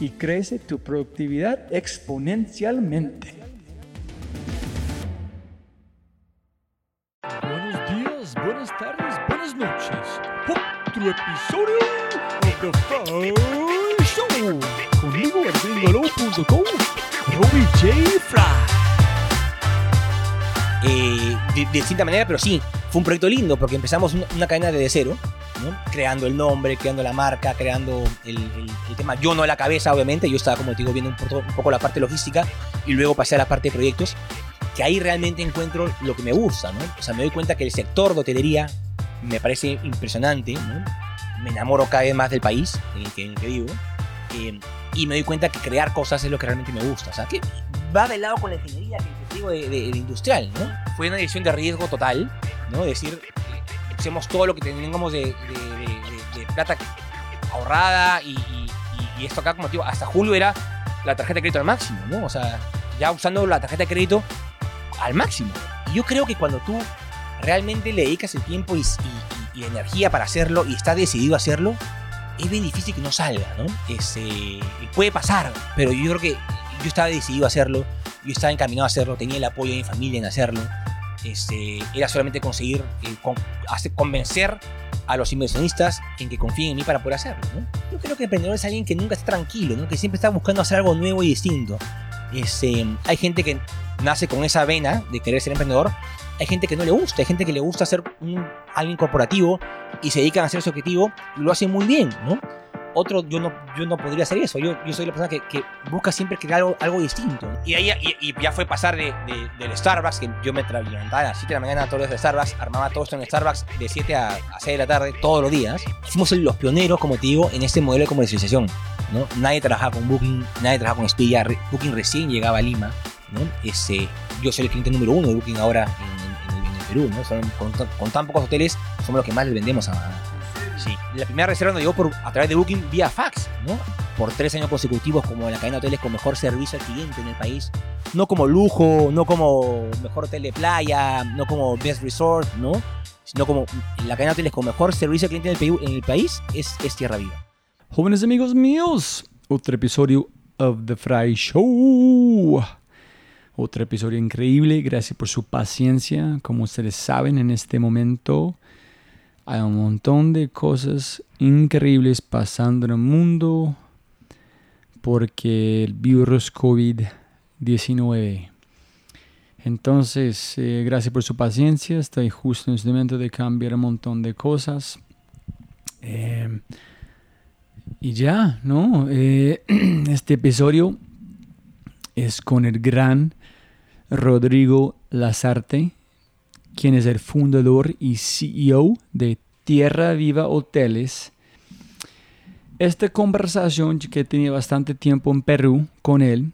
y crece tu productividad exponencialmente. Buenos días, buenas tardes, buenas noches. Otro episodio de The Fry Show. Conmigo en gringolo.com, Robbie J. Fry. Eh, de, distinta manera, pero sí, fue un proyecto lindo porque empezamos una, cadena de cero, creando el nombre, creando la marca, creando el, tema. Yo no a la cabeza, obviamente, yo estaba, como te digo, viendo un, poco la parte logística y luego pasé a la parte de proyectos, que ahí realmente encuentro lo que me gusta, ¿no? O sea, me doy cuenta que el sector de hotelería me parece impresionante, Me enamoro cada vez más del país en el que, en el que vivo. Eh, y me doy cuenta que crear cosas es lo que realmente me gusta. O sea, que va de lado con la ingeniería que te digo de, industrial, ¿no? Fue una decisión de riesgo total, ¿no? Decir, hacemos todo lo que tengamos de, plata ahorrada y, esto acá, como digo, hasta julio era la tarjeta de crédito al máximo, ¿no? O sea, ya usando la tarjeta de crédito al máximo. Y yo creo que cuando tú realmente le dedicas el tiempo y, y energía para hacerlo y estás decidido a hacerlo, es bien difícil que no salga, ¿no? Este, puede pasar, pero yo creo que yo estaba decidido a hacerlo, yo estaba encaminado a hacerlo, tenía el apoyo de mi familia en hacerlo. Este, era solamente conseguir eh, convencer a los inversionistas en que confíen en mí para poder hacerlo. ¿no? Yo creo que el emprendedor es alguien que nunca está tranquilo, ¿no? que siempre está buscando hacer algo nuevo y distinto. Este, hay gente que nace con esa vena de querer ser emprendedor, hay gente que no le gusta, hay gente que le gusta ser un, alguien corporativo y se dedican a hacer ese objetivo y lo hacen muy bien, ¿no? Otro, yo no, yo no podría hacer eso. Yo, yo soy la persona que, que busca siempre crear algo, algo distinto. Y, ahí, y, ya fue pasar de, del Starbucks, que yo me levantaba a las 7 de la mañana todos los de Starbucks, armaba todo esto en Starbucks de 7 a, a 6 de la tarde todos los días. Fuimos los pioneros, como te digo, en este modelo de comercialización. ¿no? Nadie trabajaba con Booking, nadie trabajaba con Expedia. Booking recién llegaba a Lima. ¿no? Ese, yo soy el cliente número uno de Booking ahora en, en, el Perú. ¿no? con, tan pocos hoteles, somos los que más les vendemos a, Sí. La primera reserva nos llegó por, a través de Booking vía fax, ¿no? Por tres años consecutivos como la cadena de hoteles con mejor servicio al cliente en el país. No como lujo, no como mejor hotel de playa, no como best resort, ¿no? Sino como la cadena de hoteles con mejor servicio al cliente en el, país es, es Tierra Viva. Jóvenes amigos míos, otro episodio of The Fry Show. Otro episodio increíble, gracias por su paciencia. Como ustedes saben, en este momento hay un montón de cosas increíbles pasando en el mundo porque el virus COVID-19. Entonces, eh, gracias por su paciencia. Estoy justo en este momento de cambiar un montón de cosas. Eh, y ya, ¿no? Eh, este episodio es con el gran Rodrigo Lazarte quien es el fundador y CEO de Tierra Viva Hoteles. Esta conversación que tenía bastante tiempo en Perú con él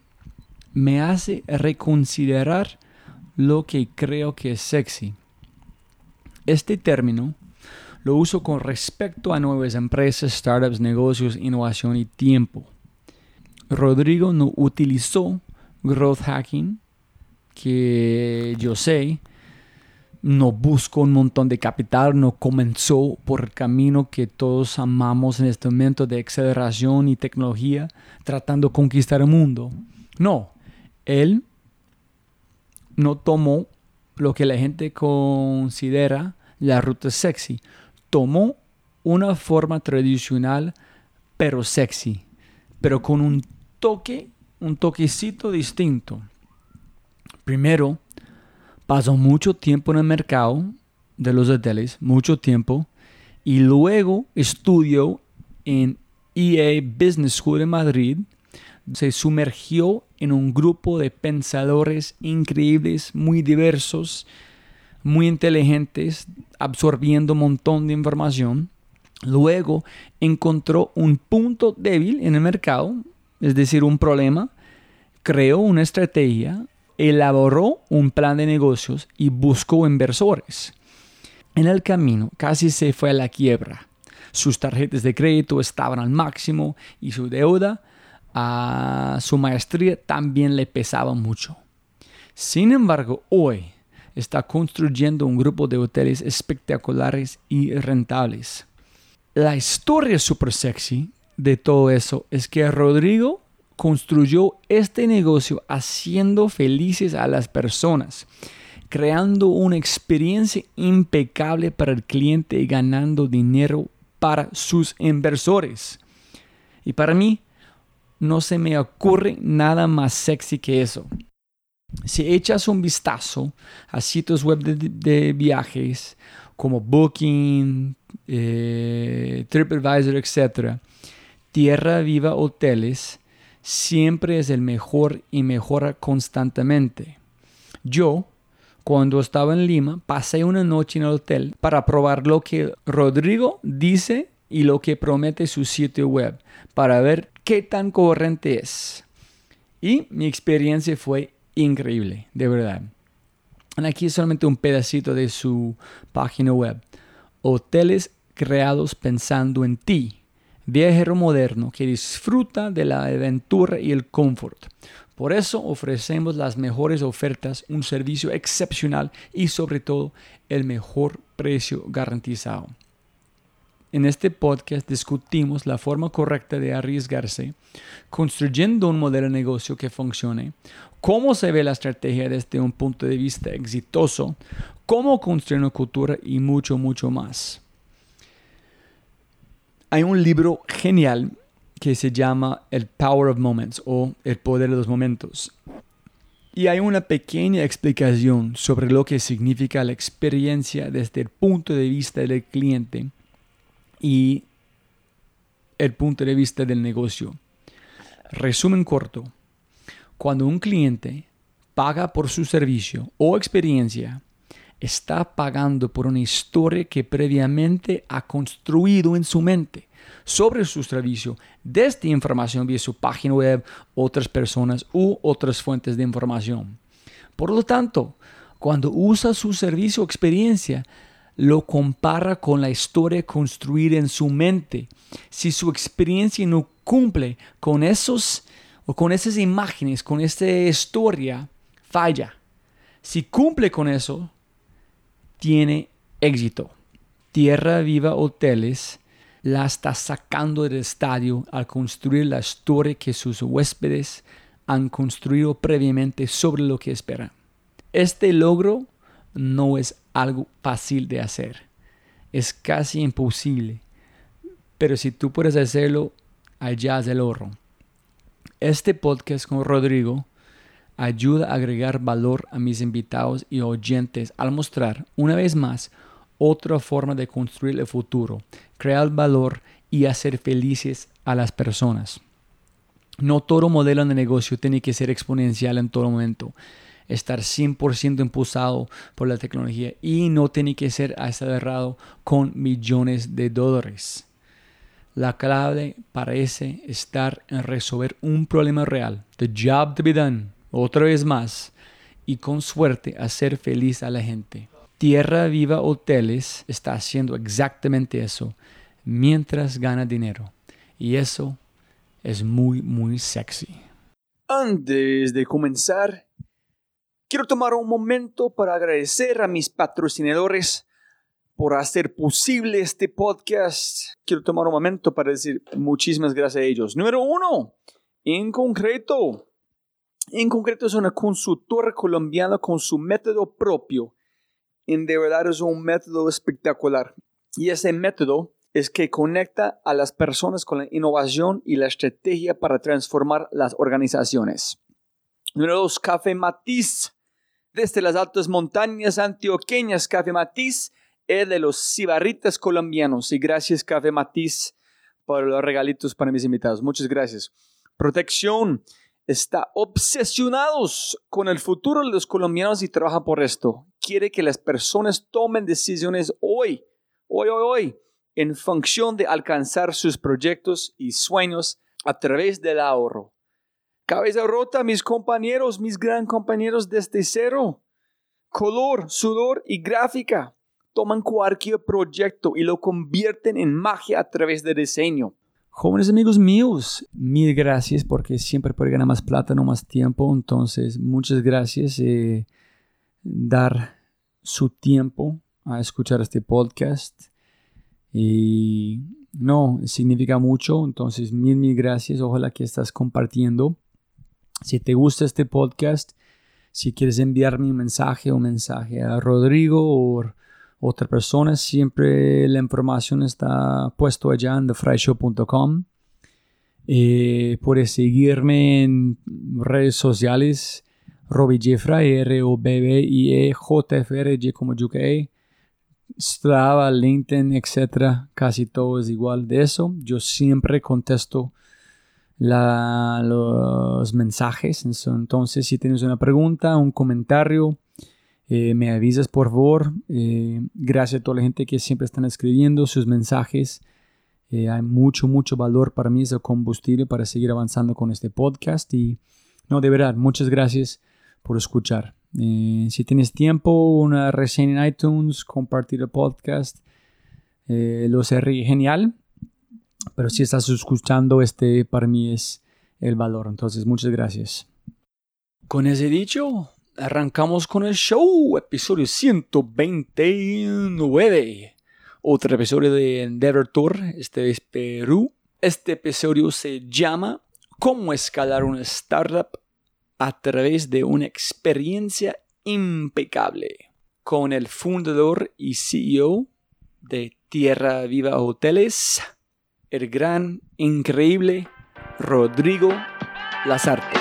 me hace reconsiderar lo que creo que es sexy. Este término lo uso con respecto a nuevas empresas, startups, negocios, innovación y tiempo. Rodrigo no utilizó growth hacking, que yo sé, no buscó un montón de capital, no comenzó por el camino que todos amamos en este momento de aceleración y tecnología, tratando de conquistar el mundo. No, él no tomó lo que la gente considera la ruta sexy. Tomó una forma tradicional, pero sexy, pero con un toque, un toquecito distinto. Primero, pasó mucho tiempo en el mercado de los hoteles, mucho tiempo, y luego estudió en EA Business School en Madrid, se sumergió en un grupo de pensadores increíbles, muy diversos, muy inteligentes, absorbiendo un montón de información. Luego encontró un punto débil en el mercado, es decir, un problema, creó una estrategia, elaboró un plan de negocios y buscó inversores. En el camino casi se fue a la quiebra. Sus tarjetas de crédito estaban al máximo y su deuda a su maestría también le pesaba mucho. Sin embargo, hoy está construyendo un grupo de hoteles espectaculares y rentables. La historia super sexy de todo eso es que Rodrigo construyó este negocio haciendo felices a las personas, creando una experiencia impecable para el cliente y ganando dinero para sus inversores. Y para mí, no se me ocurre nada más sexy que eso. Si echas un vistazo a sitios web de, viajes como Booking, eh, TripAdvisor, etc., Tierra Viva Hoteles siempre es el mejor y mejora constantemente. Yo, cuando estaba en Lima, pasé una noche en el hotel para probar lo que Rodrigo dice y lo que promete su sitio web, para ver qué tan corriente es. Y mi experiencia fue increíble, de verdad. Aquí es solamente un pedacito de su página web. Hoteles creados pensando en ti. Viajero moderno que disfruta de la aventura y el confort. Por eso ofrecemos las mejores ofertas, un servicio excepcional y sobre todo el mejor precio garantizado. En este podcast discutimos la forma correcta de arriesgarse, construyendo un modelo de negocio que funcione, cómo se ve la estrategia desde un punto de vista exitoso, cómo construir una cultura y mucho, mucho más. Hay un libro genial que se llama El Power of Moments o El Poder de los Momentos. Y hay una pequeña explicación sobre lo que significa la experiencia desde el punto de vista del cliente y el punto de vista del negocio. Resumen corto. Cuando un cliente paga por su servicio o experiencia, está pagando por una historia que previamente ha construido en su mente sobre su servicio desde información vía su página web, otras personas u otras fuentes de información. Por lo tanto, cuando usa su servicio o experiencia, lo compara con la historia construida en su mente. Si su experiencia no cumple con esos o con esas imágenes, con esta historia, falla. Si cumple con eso, tiene éxito. Tierra Viva Hoteles la está sacando del estadio al construir la historia que sus huéspedes han construido previamente sobre lo que esperan. Este logro no es algo fácil de hacer. Es casi imposible. Pero si tú puedes hacerlo, allá es el oro. Este podcast con Rodrigo ayuda a agregar valor a mis invitados y oyentes al mostrar, una vez más, otra forma de construir el futuro, crear valor y hacer felices a las personas. No todo modelo de negocio tiene que ser exponencial en todo momento. estar 100% impulsado por la tecnología y no tiene que ser acelerado con millones de dólares. La clave parece estar en resolver un problema real, the job to be done, otra vez más, y con suerte hacer feliz a la gente. Tierra Viva Hoteles está haciendo exactamente eso mientras gana dinero. Y eso es muy, muy sexy. Antes de comenzar, quiero tomar un momento para agradecer a mis patrocinadores por hacer posible este podcast. Quiero tomar un momento para decir muchísimas gracias a ellos. Número uno, en concreto, en concreto es una consultora colombiana con su método propio. En de verdad es un método espectacular. Y ese método es que conecta a las personas con la innovación y la estrategia para transformar las organizaciones. Número dos, Café Matiz. Desde las altas montañas antioqueñas, Café Matiz es de los cibarritas colombianos. Y gracias, Café Matiz, por los regalitos para mis invitados. Muchas gracias. Protección está obsesionados con el futuro de los colombianos y trabaja por esto. Quiere que las personas tomen decisiones hoy, hoy, hoy, hoy en función de alcanzar sus proyectos y sueños a través del ahorro. Cabeza rota, mis compañeros, mis gran compañeros desde cero. Color, sudor y gráfica. Toman cualquier proyecto y lo convierten en magia a través de diseño. Jóvenes amigos míos, mil gracias porque siempre puede ganar más plata, no más tiempo. Entonces, muchas gracias. Eh, dar su tiempo a escuchar este podcast. Y no, significa mucho. Entonces, mil, mil gracias. Ojalá que estás compartiendo. Si te gusta este podcast, si quieres enviarme un mensaje o mensaje a Rodrigo o otra persona, siempre la información está puesto allá en thefryshow.com. Eh, puedes seguirme en redes sociales, Robbie Jeffrey, R-O-B-B-I-E-J-F-R, J como UK. Strava, LinkedIn, etcétera, casi todo es igual de eso. Yo siempre contesto los mensajes. Entonces, si tienes una pregunta, un comentario, eh, me avisas por favor. Eh, gracias a toda la gente que siempre están escribiendo sus mensajes. Eh, hay mucho, mucho valor para mí, ese combustible para seguir avanzando con este podcast. Y no, de verdad, muchas gracias por escuchar. Si tienes tiempo, una reseña en iTunes, compartir el podcast, lo sería genial. Pero si estás escuchando, este para mí es el valor. Entonces, muchas gracias. Con ese dicho, arrancamos con el show, episodio 129. Otro episodio de Endeavor Tour, este es Perú. Este episodio se llama ¿Cómo escalar una startup a través de una experiencia impecable con el fundador y CEO de Tierra Viva Hoteles, el gran, increíble Rodrigo Lazarte.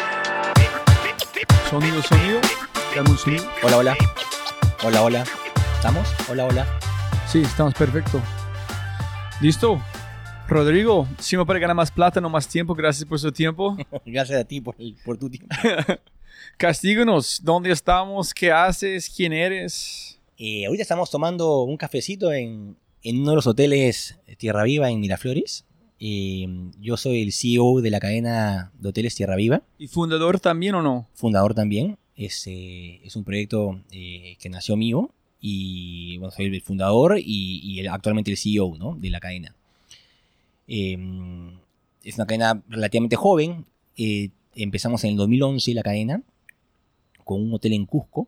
Sonido, sonido. Hola, hola. Hola, hola. ¿Estamos? Hola, hola. Sí, estamos perfecto. ¿Listo? Rodrigo, si me puede ganar más plata, no más tiempo, gracias por su tiempo. gracias a ti por, tu tiempo. Castíganos, ¿dónde estamos? ¿Qué haces? ¿Quién eres? Eh, ahorita estamos tomando un cafecito en, uno de los hoteles Tierra Viva en Miraflores. Eh, yo soy el CEO de la cadena de hoteles Tierra Viva. ¿Y fundador también o no? Fundador también. Es, eh, es un proyecto que nació mío y bueno, soy el fundador y, y actualmente el CEO ¿no? de la cadena. Em, es una cadena relativamente joven. Eh, empezamos en el 2011 la cadena con un hotel en Cusco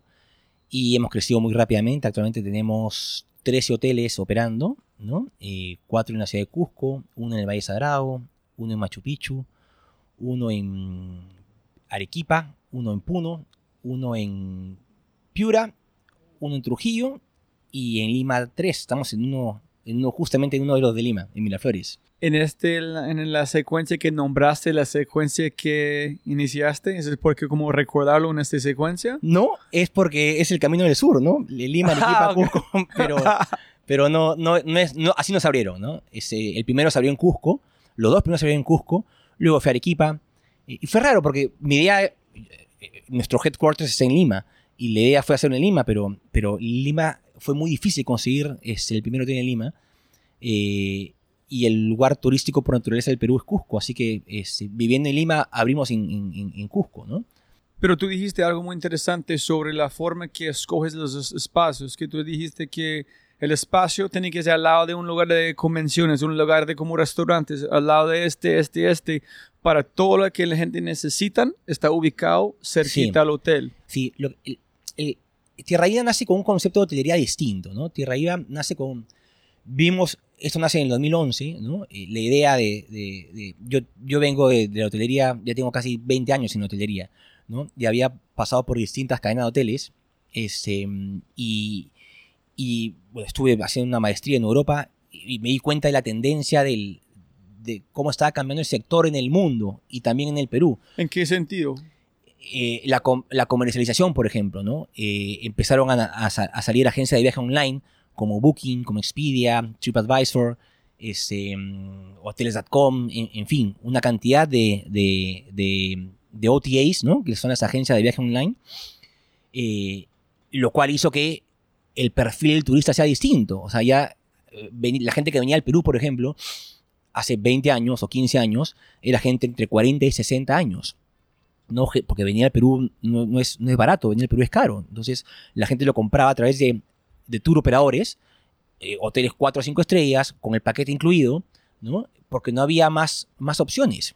y hemos crecido muy rápidamente. Actualmente tenemos 13 hoteles operando, ¿no? Eh, cuatro en la ciudad de Cusco, uno en el Valle Sagrado, uno en Machu Picchu, uno en Arequipa, uno en Puno, uno en Piura, uno en Trujillo y en Lima 3. Estamos en uno, en uno justamente en uno de los de Lima, en Miraflores en, este, en la secuencia que nombraste, la secuencia que iniciaste? ¿Es porque como recordarlo en esta secuencia? No, es porque es el camino del sur, ¿no? Lima, Arequipa, ah, Cusco, pero, pero no, no, no es, no, así nos abrieron, ¿no? Ese, el primero se abrió en Cusco, los dos primeros se abrieron en Cusco, luego fue Arequipa, y, fue raro porque mi idea nuestro headquarters está en Lima y la idea fue hacerlo en Lima, pero, pero Lima fue muy difícil conseguir este, el primer hotel en Lima. Eh, y el lugar turístico por naturaleza del Perú es Cusco, así que este, viviendo en Lima abrimos en, en, en Cusco, ¿no? Pero tú dijiste algo muy interesante sobre la forma que escoges los espacios, que tú dijiste que el espacio tiene que ser al lado de un lugar de convenciones, un lugar de como restaurantes, al lado de este, este, este, para todo lo que la gente necesita, está ubicado cerquita Sí. al hotel. Sí, lo- el- el- Tierra Viva nace con un concepto de hotelería distinto, ¿no? Tierra Viva nace con... Vimos, esto nace en el 2011, ¿no? Eh, La idea de... de- de- yo, yo vengo de, de la hotelería, ya tengo casi 20 años en hotelería, ¿no? Y había pasado por distintas cadenas de hoteles, este, y, y bueno, estuve haciendo una maestría en Europa y me di cuenta de la tendencia del, de cómo estaba cambiando el sector en el mundo y también en el Perú ¿En qué sentido? eh, la, com- la comercialización, por ejemplo, ¿no? Eh, empezaron a, a a salir agencias de viaje online como Booking, como Expedia, TripAdvisor, este, mm, hoteles.com, en, en fin, una cantidad de, de, de- de OTAs, ¿no? Que son las agencias de viaje online, eh, lo cual hizo que el perfil del turista sea distinto. O sea, ya eh, la gente que venía al Perú, por ejemplo, hace 20 años o 15 años, era gente entre 40 y 60 años no, porque venir al Perú no, no es, no es barato, venir al Perú es caro. Entonces la gente lo compraba a través de, de tour operadores, eh, hoteles 4 o 5 estrellas, con el paquete incluido, ¿no? porque no había más, más opciones.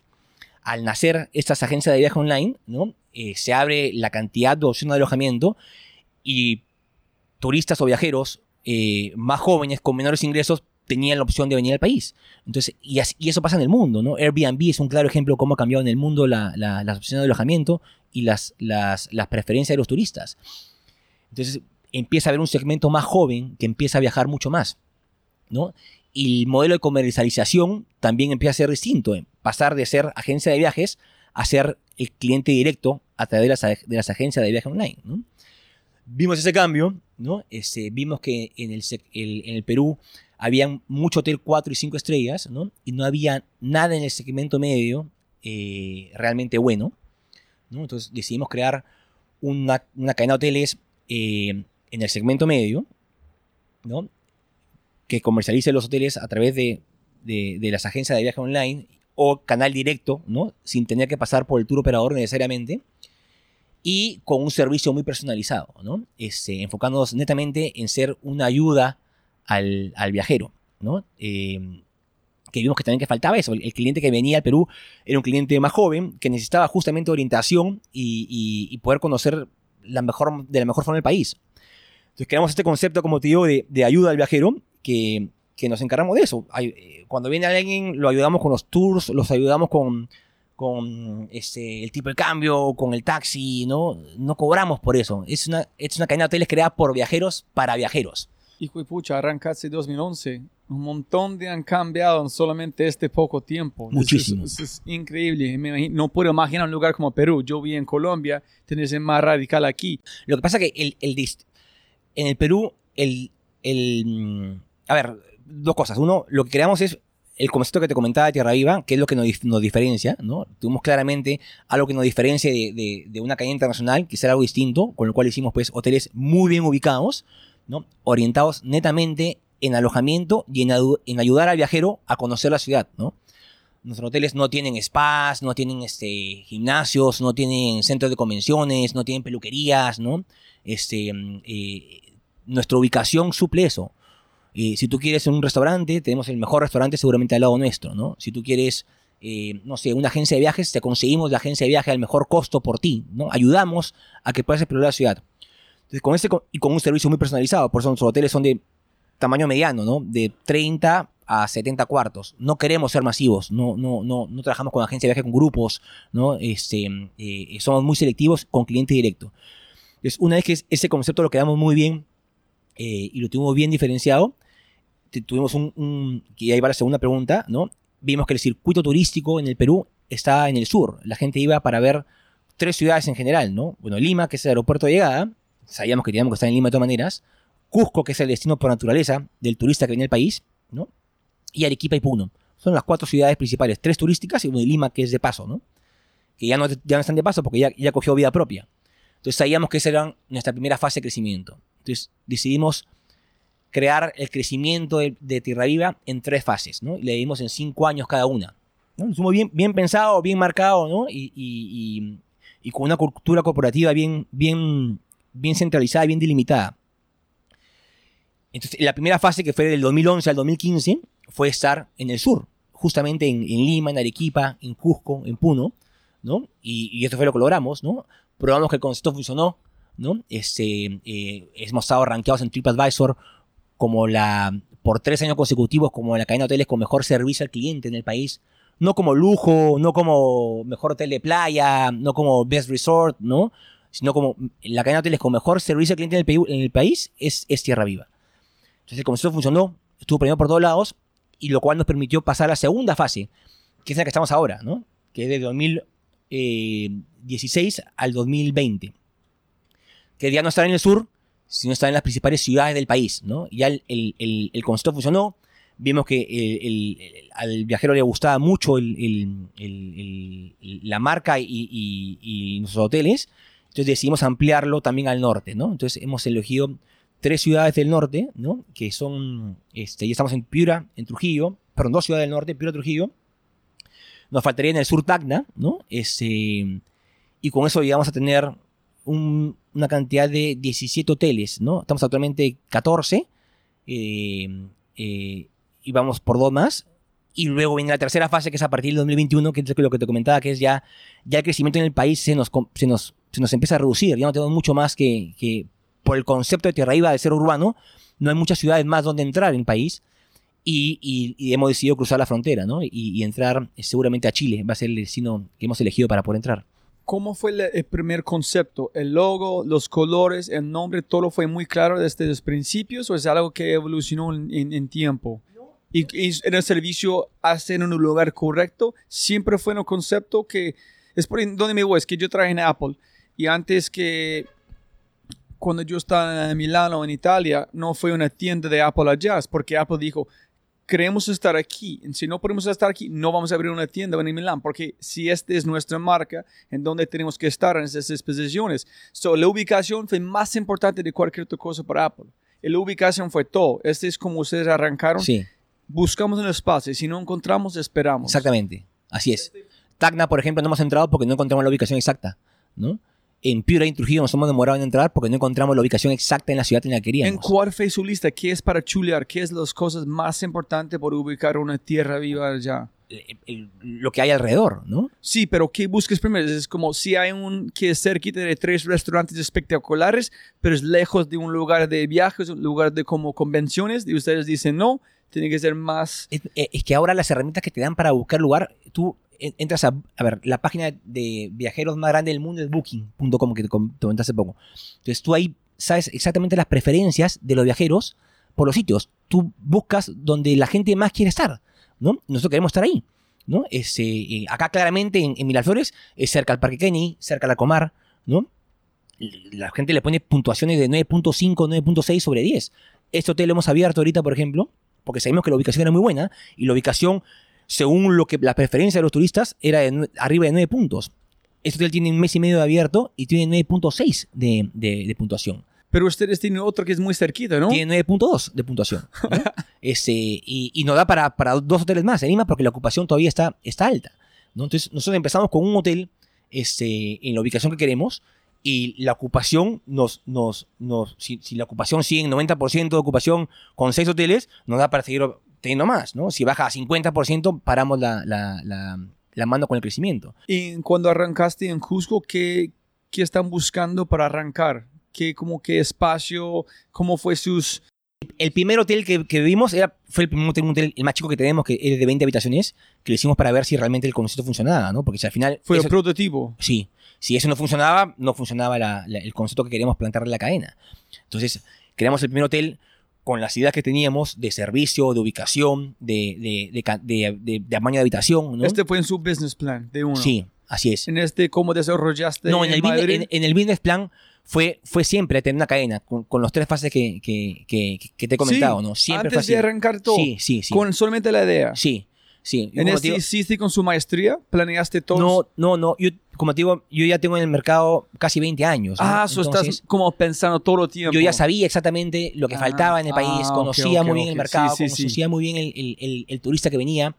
Al nacer estas agencias de viaje online, ¿no? Eh, se abre la cantidad de opciones de alojamiento y turistas o viajeros eh, más jóvenes con menores ingresos tenían la opción de venir al país. Entonces, y, así- y eso pasa en el mundo, ¿no? Airbnb es un claro ejemplo de cómo ha cambiado en el mundo la- la- las opciones de alojamiento y las, las, las preferencias de los turistas. Entonces, empieza a haber un segmento más joven que empieza a viajar mucho más, ¿no? Y el modelo de comercialización también empieza a ser distinto, eh, pasar de ser agencia de viajes a ser el cliente directo a través de las, de las agencias de viaje online, ¿no? Vimos ese cambio, ¿no? Este, vimos que en el, el- en el Perú había mucho hotel 4 y 5 estrellas, ¿no? Y no había nada en el segmento medio eh, realmente bueno, ¿no? Entonces decidimos crear una, una cadena de hoteles eh, en el segmento medio, ¿no? Que comercialice los hoteles a través de, de- de las agencias de viaje online o canal directo, ¿no? Sin tener que pasar por el tour operador necesariamente y con un servicio muy personalizado, ¿no? Este, enfocándonos netamente en ser una ayuda al, al viajero, ¿no? Eh, que vimos que también que faltaba eso. El, cliente que venía al Perú era un cliente más joven que necesitaba justamente orientación y, poder conocer la mejor, de la mejor forma el país. Entonces creamos este concepto, como te digo, de, de ayuda al viajero que, que nos encargamos de eso. Eh, Cuando viene alguien, lo ayudamos con los tours, los ayudamos con, con este, el tipo de cambio, con el taxi, ¿no? No cobramos por eso. Es una, es una cadena de hoteles creada por viajeros para viajeros. Hijo de pucha, arrancaste 2011. Un montón de han cambiado en solamente este poco tiempo. Es- Muchísimo. Es, es increíble. Me imagino- no puedo imaginar un lugar como Perú. Yo vi en Colombia, tenés el más radical aquí. Lo que pasa que el, el en el Perú, el, el, mm, A ver, dos cosas. Uno, lo que creamos es el concepto que te comentaba Tierra Viva, que es lo que nos, dif- nos diferencia, ¿no? Tuvimos claramente algo que nos diferencia de, una cadena internacional, que será algo distinto, con lo cual hicimos pues hoteles muy bien ubicados, ¿no? Orientados netamente en alojamiento y en ayudar al viajero a conocer la ciudad, ¿no? Nuestros hoteles no tienen spas, no tienen este, gimnasios, no tienen centros de convenciones, no tienen peluquerías, ¿no? Este, mm, eh, nuestra ubicación suple eso. Eh, si tú quieres un restaurante, tenemos el mejor restaurante seguramente al lado nuestro, ¿no? Si tú quieres, eh, no sé, una agencia de viajes, te conseguimos la agencia de viaje al mejor costo por ti, ¿no? Ayudamos a que puedas explorar la ciudad. Entonces, con este y con un servicio muy personalizado, por eso nuestros hoteles son de tamaño mediano, ¿no? De 30 a 70 cuartos. No queremos ser masivos, no, no, no, no trabajamos con agencia de viaje con grupos, ¿no? Este, eh, somos muy selectivos con cliente directo. Entonces, una vez que es- ese concepto lo quedamos muy bien eh, y lo tuvimos bien diferenciado, tuvimos un, un- que ahí va la segunda pregunta, ¿no? Vimos que el circuito turístico en el Perú está en el sur. La gente iba para ver tres ciudades en general, ¿no? Bueno, Lima, que es el aeropuerto de llegada, sabíamos que teníamos que estar en Lima de todas maneras. Cusco, que es el destino por naturaleza del turista que viene al país, ¿no? Y Arequipa y Puno. Son las cuatro ciudades principales, tres turísticas y una de Lima, que es de paso, ¿no? que ya no, ya no están de paso porque ya, ya cogió vida propia. Entonces sabíamos que esa era nuestra primera fase de crecimiento. Entonces decidimos crear el crecimiento de, Tierra Viva en tres fases, ¿no? Y le dimos en cinco años cada una. ¿no? Bien, bien pensado, bien marcado, ¿no? Y, y- y- con una cultura corporativa bien, bien, bien centralizada, bien delimitada. Entonces, la primera fase, que fue del 2011 al 2015, fue estar en el sur, justamente en, Lima, en Arequipa, en Cusco, en Puno, ¿no? Y, y eso fue lo que logramos, ¿no? Probamos que el concepto funcionó, ¿no? Este, eh, hemos estado rankeados en TripAdvisor como la, por tres años consecutivos como la cadena de hoteles con mejor servicio al cliente en el país. No como lujo, no como mejor hotel de playa, no como best resort, ¿no? Sino como la cadena de hoteles con mejor servicio al cliente en el, país es, es Tierra Viva. Entonces el concepto funcionó, estuvo premiado por todos lados, y lo cual nos permitió pasar a la segunda fase, que es la que estamos ahora, ¿no? Que es de 2016 al 2020. Que ya no estar en el sur, sino estar en las principales ciudades del país, ¿no? Ya el, el- concepto funcionó, vimos que el- al viajero le gustaba mucho la marca y, y- y nuestros hoteles, entonces decidimos ampliarlo también al norte, ¿no? Entonces hemos elegido tres ciudades del norte, ¿no? Que son, este, ya estamos en Piura, en Trujillo, perdón, dos ciudades del norte, Piura, Trujillo. Nos faltaría en el sur Tacna, ¿no? Este, y con eso llegamos a tener un- una cantidad de 17 hoteles, ¿no? Estamos actualmente 14, eh, eh, y vamos por dos más. Y luego viene la tercera fase, que es a partir del 2021, que es lo que te comentaba, que es ya, ya el crecimiento en el país se nos, se nos, se nos empieza a reducir. Ya no tenemos mucho más que, que por el concepto de Tierra Viva de ser urbano, no hay muchas ciudades más donde entrar en el país. Y, y- y hemos decidido cruzar la frontera, ¿no? Y, y entrar eh, seguramente a Chile. Va a ser el destino que hemos elegido para poder entrar. ¿Cómo fue el, primer concepto? ¿El logo, los colores, el nombre, todo fue muy claro desde los principios o es algo que evolucionó en, tiempo? ¿Y, en el servicio hacen en un lugar correcto? ¿Siempre fue un concepto que... Es por donde me voy, es que yo trabajé en Apple y antes que cuando yo estaba en Milano, en Italia, no fue una tienda de Apple allá, porque Apple dijo, queremos estar aquí. Si no podemos estar aquí, no vamos a abrir una tienda en Milán, porque si esta es nuestra marca, en donde tenemos que estar en esas exposiciones. So, la ubicación fue más importante de cualquier otra cosa para Apple. Y la ubicación fue todo. Este es como ustedes arrancaron. Sí, Buscamos un espacio. Si no encontramos, esperamos. exactamente. Así es. Tacna, por ejemplo, no hemos entrado porque no encontramos la ubicación exacta, ¿no? En Piura y en Trujillo nos hemos demorado en entrar porque no encontramos la ubicación exacta en la ciudad en la que ¿En queríamos. cuál fue su lista? ¿Qué es para chulear? ¿Qué es las cosas más importantes por ubicar una tierra viva allá? El- el- lo que hay alrededor, ¿no? Sí, pero ¿qué buscas primero? Es como si hay un que es cerquita de tres restaurantes espectaculares, pero es lejos de un lugar de viajes, un lugar de como convenciones, y ustedes dicen no, tiene que ser más... Es, eh, es que ahora las herramientas que te dan para buscar lugar, tú en- entras a, ver, la página de viajeros más grande del mundo es booking.com, que te com- te comenté poco. Entonces tú ahí sabes exactamente las preferencias de los viajeros por los sitios. Tú buscas donde la gente más quiere estar, ¿no? Nosotros queremos estar ahí, ¿no? Este, eh, acá claramente en, en Miraflores es cerca al Parque Kenny, cerca a la Comar, ¿no? La gente le pone puntuaciones de 9.5, 9.6 sobre 10. Este hotel lo hemos abierto ahorita, por ejemplo, porque sabemos que la ubicación era muy buena y la ubicación, según lo que la preferencia de los turistas, era de arriba de 9 puntos. Este hotel tiene un mes y medio de abierto y tiene 9.6 de, de, de puntuación. Pero ustedes tienen otro que es muy cerquita, ¿no? Tiene 9.2 de puntuación. ¿no? Este, y, y nos da para, para dos hoteles más en Lima porque la ocupación todavía está, está alta. ¿no? Entonces nosotros empezamos con un hotel este, en la ubicación que queremos y la ocupación nos, nos, nos si, si la ocupación sigue en 90% de ocupación con seis hoteles, nos da para seguir teniendo más, ¿no? Si baja a 50%, paramos la, la, la, la mano con el crecimiento. Y cuando arrancaste en Cusco, ¿qué, qué están buscando para arrancar? ¿Qué, como, qué espacio? ¿Cómo fue sus...? El primer hotel que, que vimos era, fue el primer hotel, el más chico que tenemos, que es de 20 habitaciones, que lo hicimos para ver si realmente el concepto funcionaba, ¿no? Porque si al final... Fue eso- el prototipo. Sí, si eso no funcionaba, no funcionaba la- la- el concepto que queríamos plantearle a la cadena. Entonces, creamos el primer hotel con las ideas que teníamos de servicio, de ubicación, de, de, tamaño de habitación, ¿no? Este fue en su business plan de uno. Sí, así es. En este, ¿cómo desarrollaste No, en el, business, en, en el business plan fue, fue siempre tener una cadena con, con los tres fases que, que, que, que te he comentado, Sí, ¿no? Siempre fue Antes así. de arrancar todo. Sí, sí, sí. Con solamente la idea. Sí, sí. ¿En este digo, hiciste con su maestría? ¿Planeaste todo? no, no, no. Yo como te digo, yo ya tengo en el mercado casi 20 años. ¿no? Ah, eso estás como pensando todo el tiempo. yo ya sabía exactamente lo que Ah, faltaba en el país, ah, conocía ok, muy bien ok. el mercado, Sí, sí, sí. conocía muy bien el, el- el- el turista que venía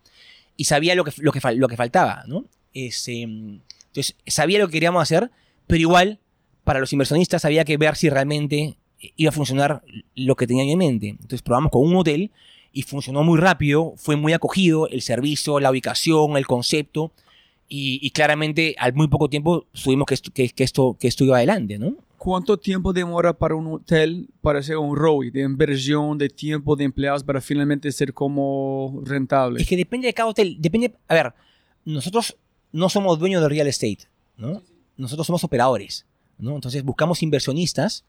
y sabía lo que, lo que, lo que faltaba, ¿no? Ese, entonces, sabía lo que queríamos hacer, pero igual, para los inversionistas había que ver si realmente iba a funcionar lo que tenían en mente. Entonces, probamos con un hotel y funcionó muy rápido, fue muy acogido, el servicio, la ubicación, el concepto, y, y claramente al muy poco tiempo subimos que esto, que, que esto, que esto iba adelante, ¿no? ¿Cuánto tiempo demora para un hotel para ser un ROI, de inversión, de tiempo, de empleados, para finalmente ser como rentable? Es que depende de cada hotel. Depende. A ver, nosotros no somos dueños de real estate, ¿no? Nosotros somos operadores, ¿no? Entonces buscamos inversionistas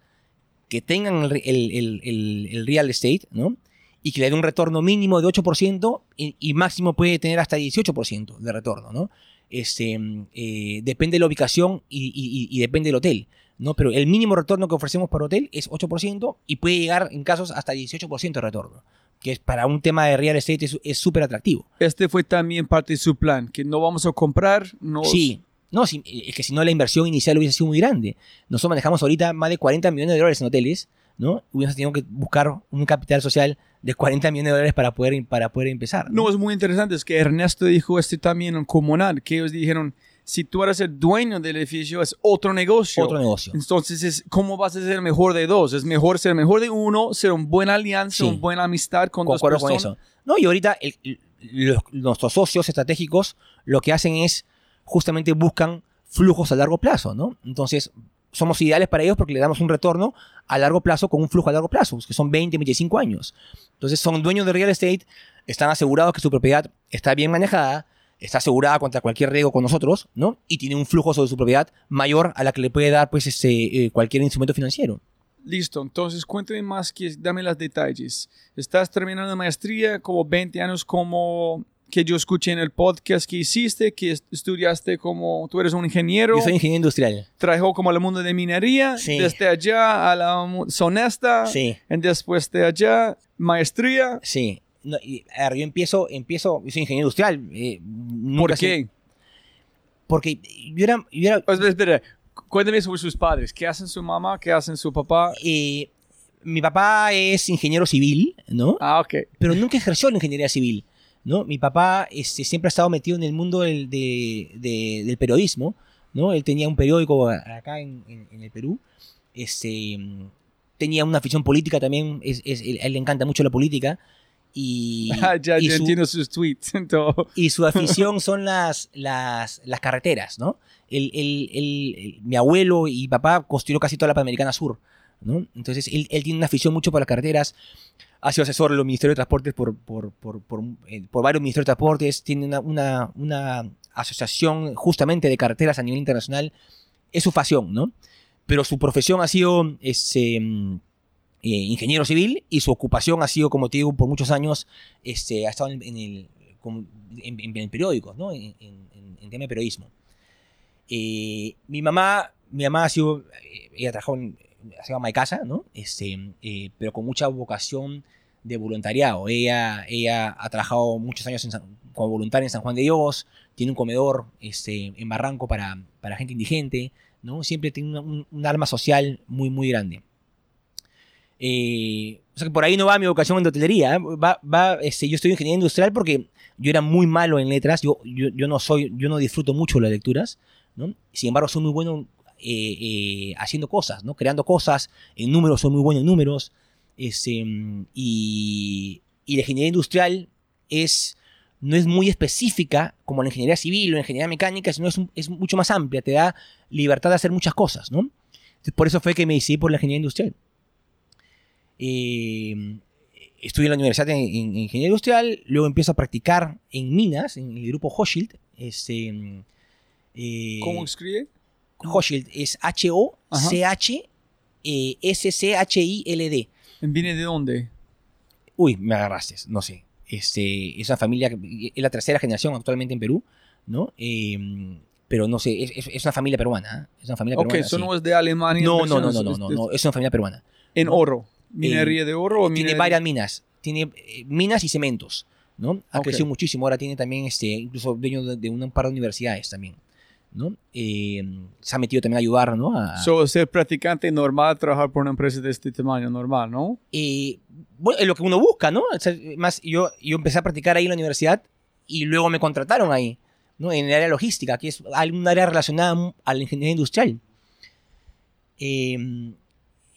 que tengan el, el- el- el- real estate, ¿no? Y que le den un retorno mínimo de 8% y, y máximo puede tener hasta 18% de retorno, ¿no? Este, eh, depende de la ubicación y, y- y- y depende del hotel, ¿no? Pero el mínimo retorno que ofrecemos para hotel es 8% y puede llegar en casos hasta 18% de retorno, que es para un tema de real estate es- es súper atractivo. Este fue también parte de su plan, que no vamos a comprar, no... Sí. No, si- es que si no la inversión inicial hubiese sido muy grande. Nosotros manejamos ahorita más de 40 millones de dólares en hoteles, ¿no? Hubiésemos tenido que buscar un capital social de 40 millones de dólares para poder, para poder empezar. No, es muy interesante, es que Ernesto dijo este también en Comunal, que ellos dijeron, si tú eres el dueño del edificio, es otro negocio. Otro negocio. Entonces, es, ¿cómo vas a ser el mejor de dos? Es mejor ser el mejor de uno, ser una buena alianza, Sí. una buena amistad con dos Concuerdo con personas. eso. No, y ahorita el- el- los- nuestros socios estratégicos lo que hacen es justamente buscan flujos a largo plazo, ¿no? Entonces, somos ideales para ellos porque le damos un retorno a largo plazo con un flujo a largo plazo, que son 20, 25 años. Entonces, son dueños de real estate, están asegurados que su propiedad está bien manejada, está asegurada contra cualquier riesgo con nosotros, ¿no? Y tiene un flujo sobre su propiedad mayor a la que le puede dar, pues, este, eh, cualquier instrumento financiero. Listo, entonces cuéntame más, que, dame los detalles. Estás terminando maestría, como 20 años como que yo escuché en el podcast que hiciste, que est- estudiaste como, tú eres un ingeniero, Yo soy ingeniero industrial. trabajó como al mundo de minería, Sí. desde allá a la sonesta, Sí. y después de allá, maestría. Sí. No, y, a ver, yo empiezo, empiezo, yo soy ingeniero industrial. eh, ¿Por qué? Porque yo era, yo era Oh, espera, espera, cuéntame sobre sus padres, ¿qué hacen su mamá, qué hacen su papá? eh, mi papá es ingeniero civil, ¿no? Ah, ok. Pero nunca ejerció la ingeniería civil, ¿no? Mi papá este, siempre ha estado metido en el mundo del, de- de- del periodismo, ¿no? Él tenía un periódico a- acá en, en- en el Perú. Este, tenía una afición política también, es, es- él- a él le encanta mucho la política. Y, Ah, ya, y su- entiendo sus tweets. todo. y su afición son las, las, las carreteras, ¿no? El, el- el- el- mi abuelo y papá construyó casi toda la Panamericana Sur, ¿no? Entonces él, él tiene una afición mucho por las carreteras, ha sido asesor de los Ministerios de Transportes por, por, por, por, eh, varios Ministerios de Transportes, tiene una, una, asociación justamente de carreteras a nivel internacional, es su pasión, ¿no? Pero su profesión ha sido este, mm, eh, ingeniero civil y su ocupación ha sido, como te digo, por muchos años, este, ha estado en, el, en, en- periódicos, ¿no? En, tema de periodismo. Eh, mi mamá, mi mamá ha sido, ella trabajó en, ha sido ama de casa, ¿no? Este, eh, pero con mucha vocación de voluntariado. Ella, ella ha trabajado muchos años en San- como voluntaria en San Juan de Dios, tiene un comedor este, en Barranco para, para gente indigente, ¿no? Siempre tiene un, un alma social muy, muy grande. Eh, por ahí no va mi vocación en hotelería. ¿eh? Va, va, este, yo estoy en ingeniería industrial porque yo era muy malo en letras. Yo, yo, yo no soy, yo no disfruto mucho las lecturas. ¿no? Sin embargo, soy muy bueno eh, eh, haciendo cosas, ¿no? creando cosas. En números, soy muy bueno en números. Este, y, la ingeniería industrial es, no es muy específica como la ingeniería civil o la ingeniería mecánica, sino es, un- es mucho más amplia. Te da libertad de hacer muchas cosas. ¿no? Por eso fue que me decidí por la ingeniería industrial. Eh, estudié en la universidad en, en- en ingeniería industrial, luego empiezo a practicar en minas, en el grupo Hochschild. Este, eh, ¿Cómo escribe? Hochschild es H-O-C-H-S-C-H-I-L-D. ¿Viene de dónde? Uy, me agarraste, no sé. Este, es una familia, es la tercera generación actualmente en Perú, ¿no? Eh, pero no sé, es, una familia peruana. ¿eh? Es una familia Ok, peruana. eso sí. no es de Alemania. no, no, no, no, no, no, es- no, es una familia peruana. En no. oro. ¿Minería de oro o Tiene varias minas. Tiene eh, minas y cementos, ¿no? Ha Ok. crecido muchísimo. Ahora tiene también, este, incluso dueño de, de un par de universidades también, ¿no? Eh, se ha metido también a ayudar, ¿no? A, So, ser practicante normal, trabajar por una empresa de este tamaño normal, ¿no? eh, bueno, es lo que uno busca, ¿no? O sea, más, yo, yo empecé a practicar ahí en la universidad y luego me contrataron ahí, ¿no? En el área logística, que es un área relacionada a la ingeniería industrial. Eh,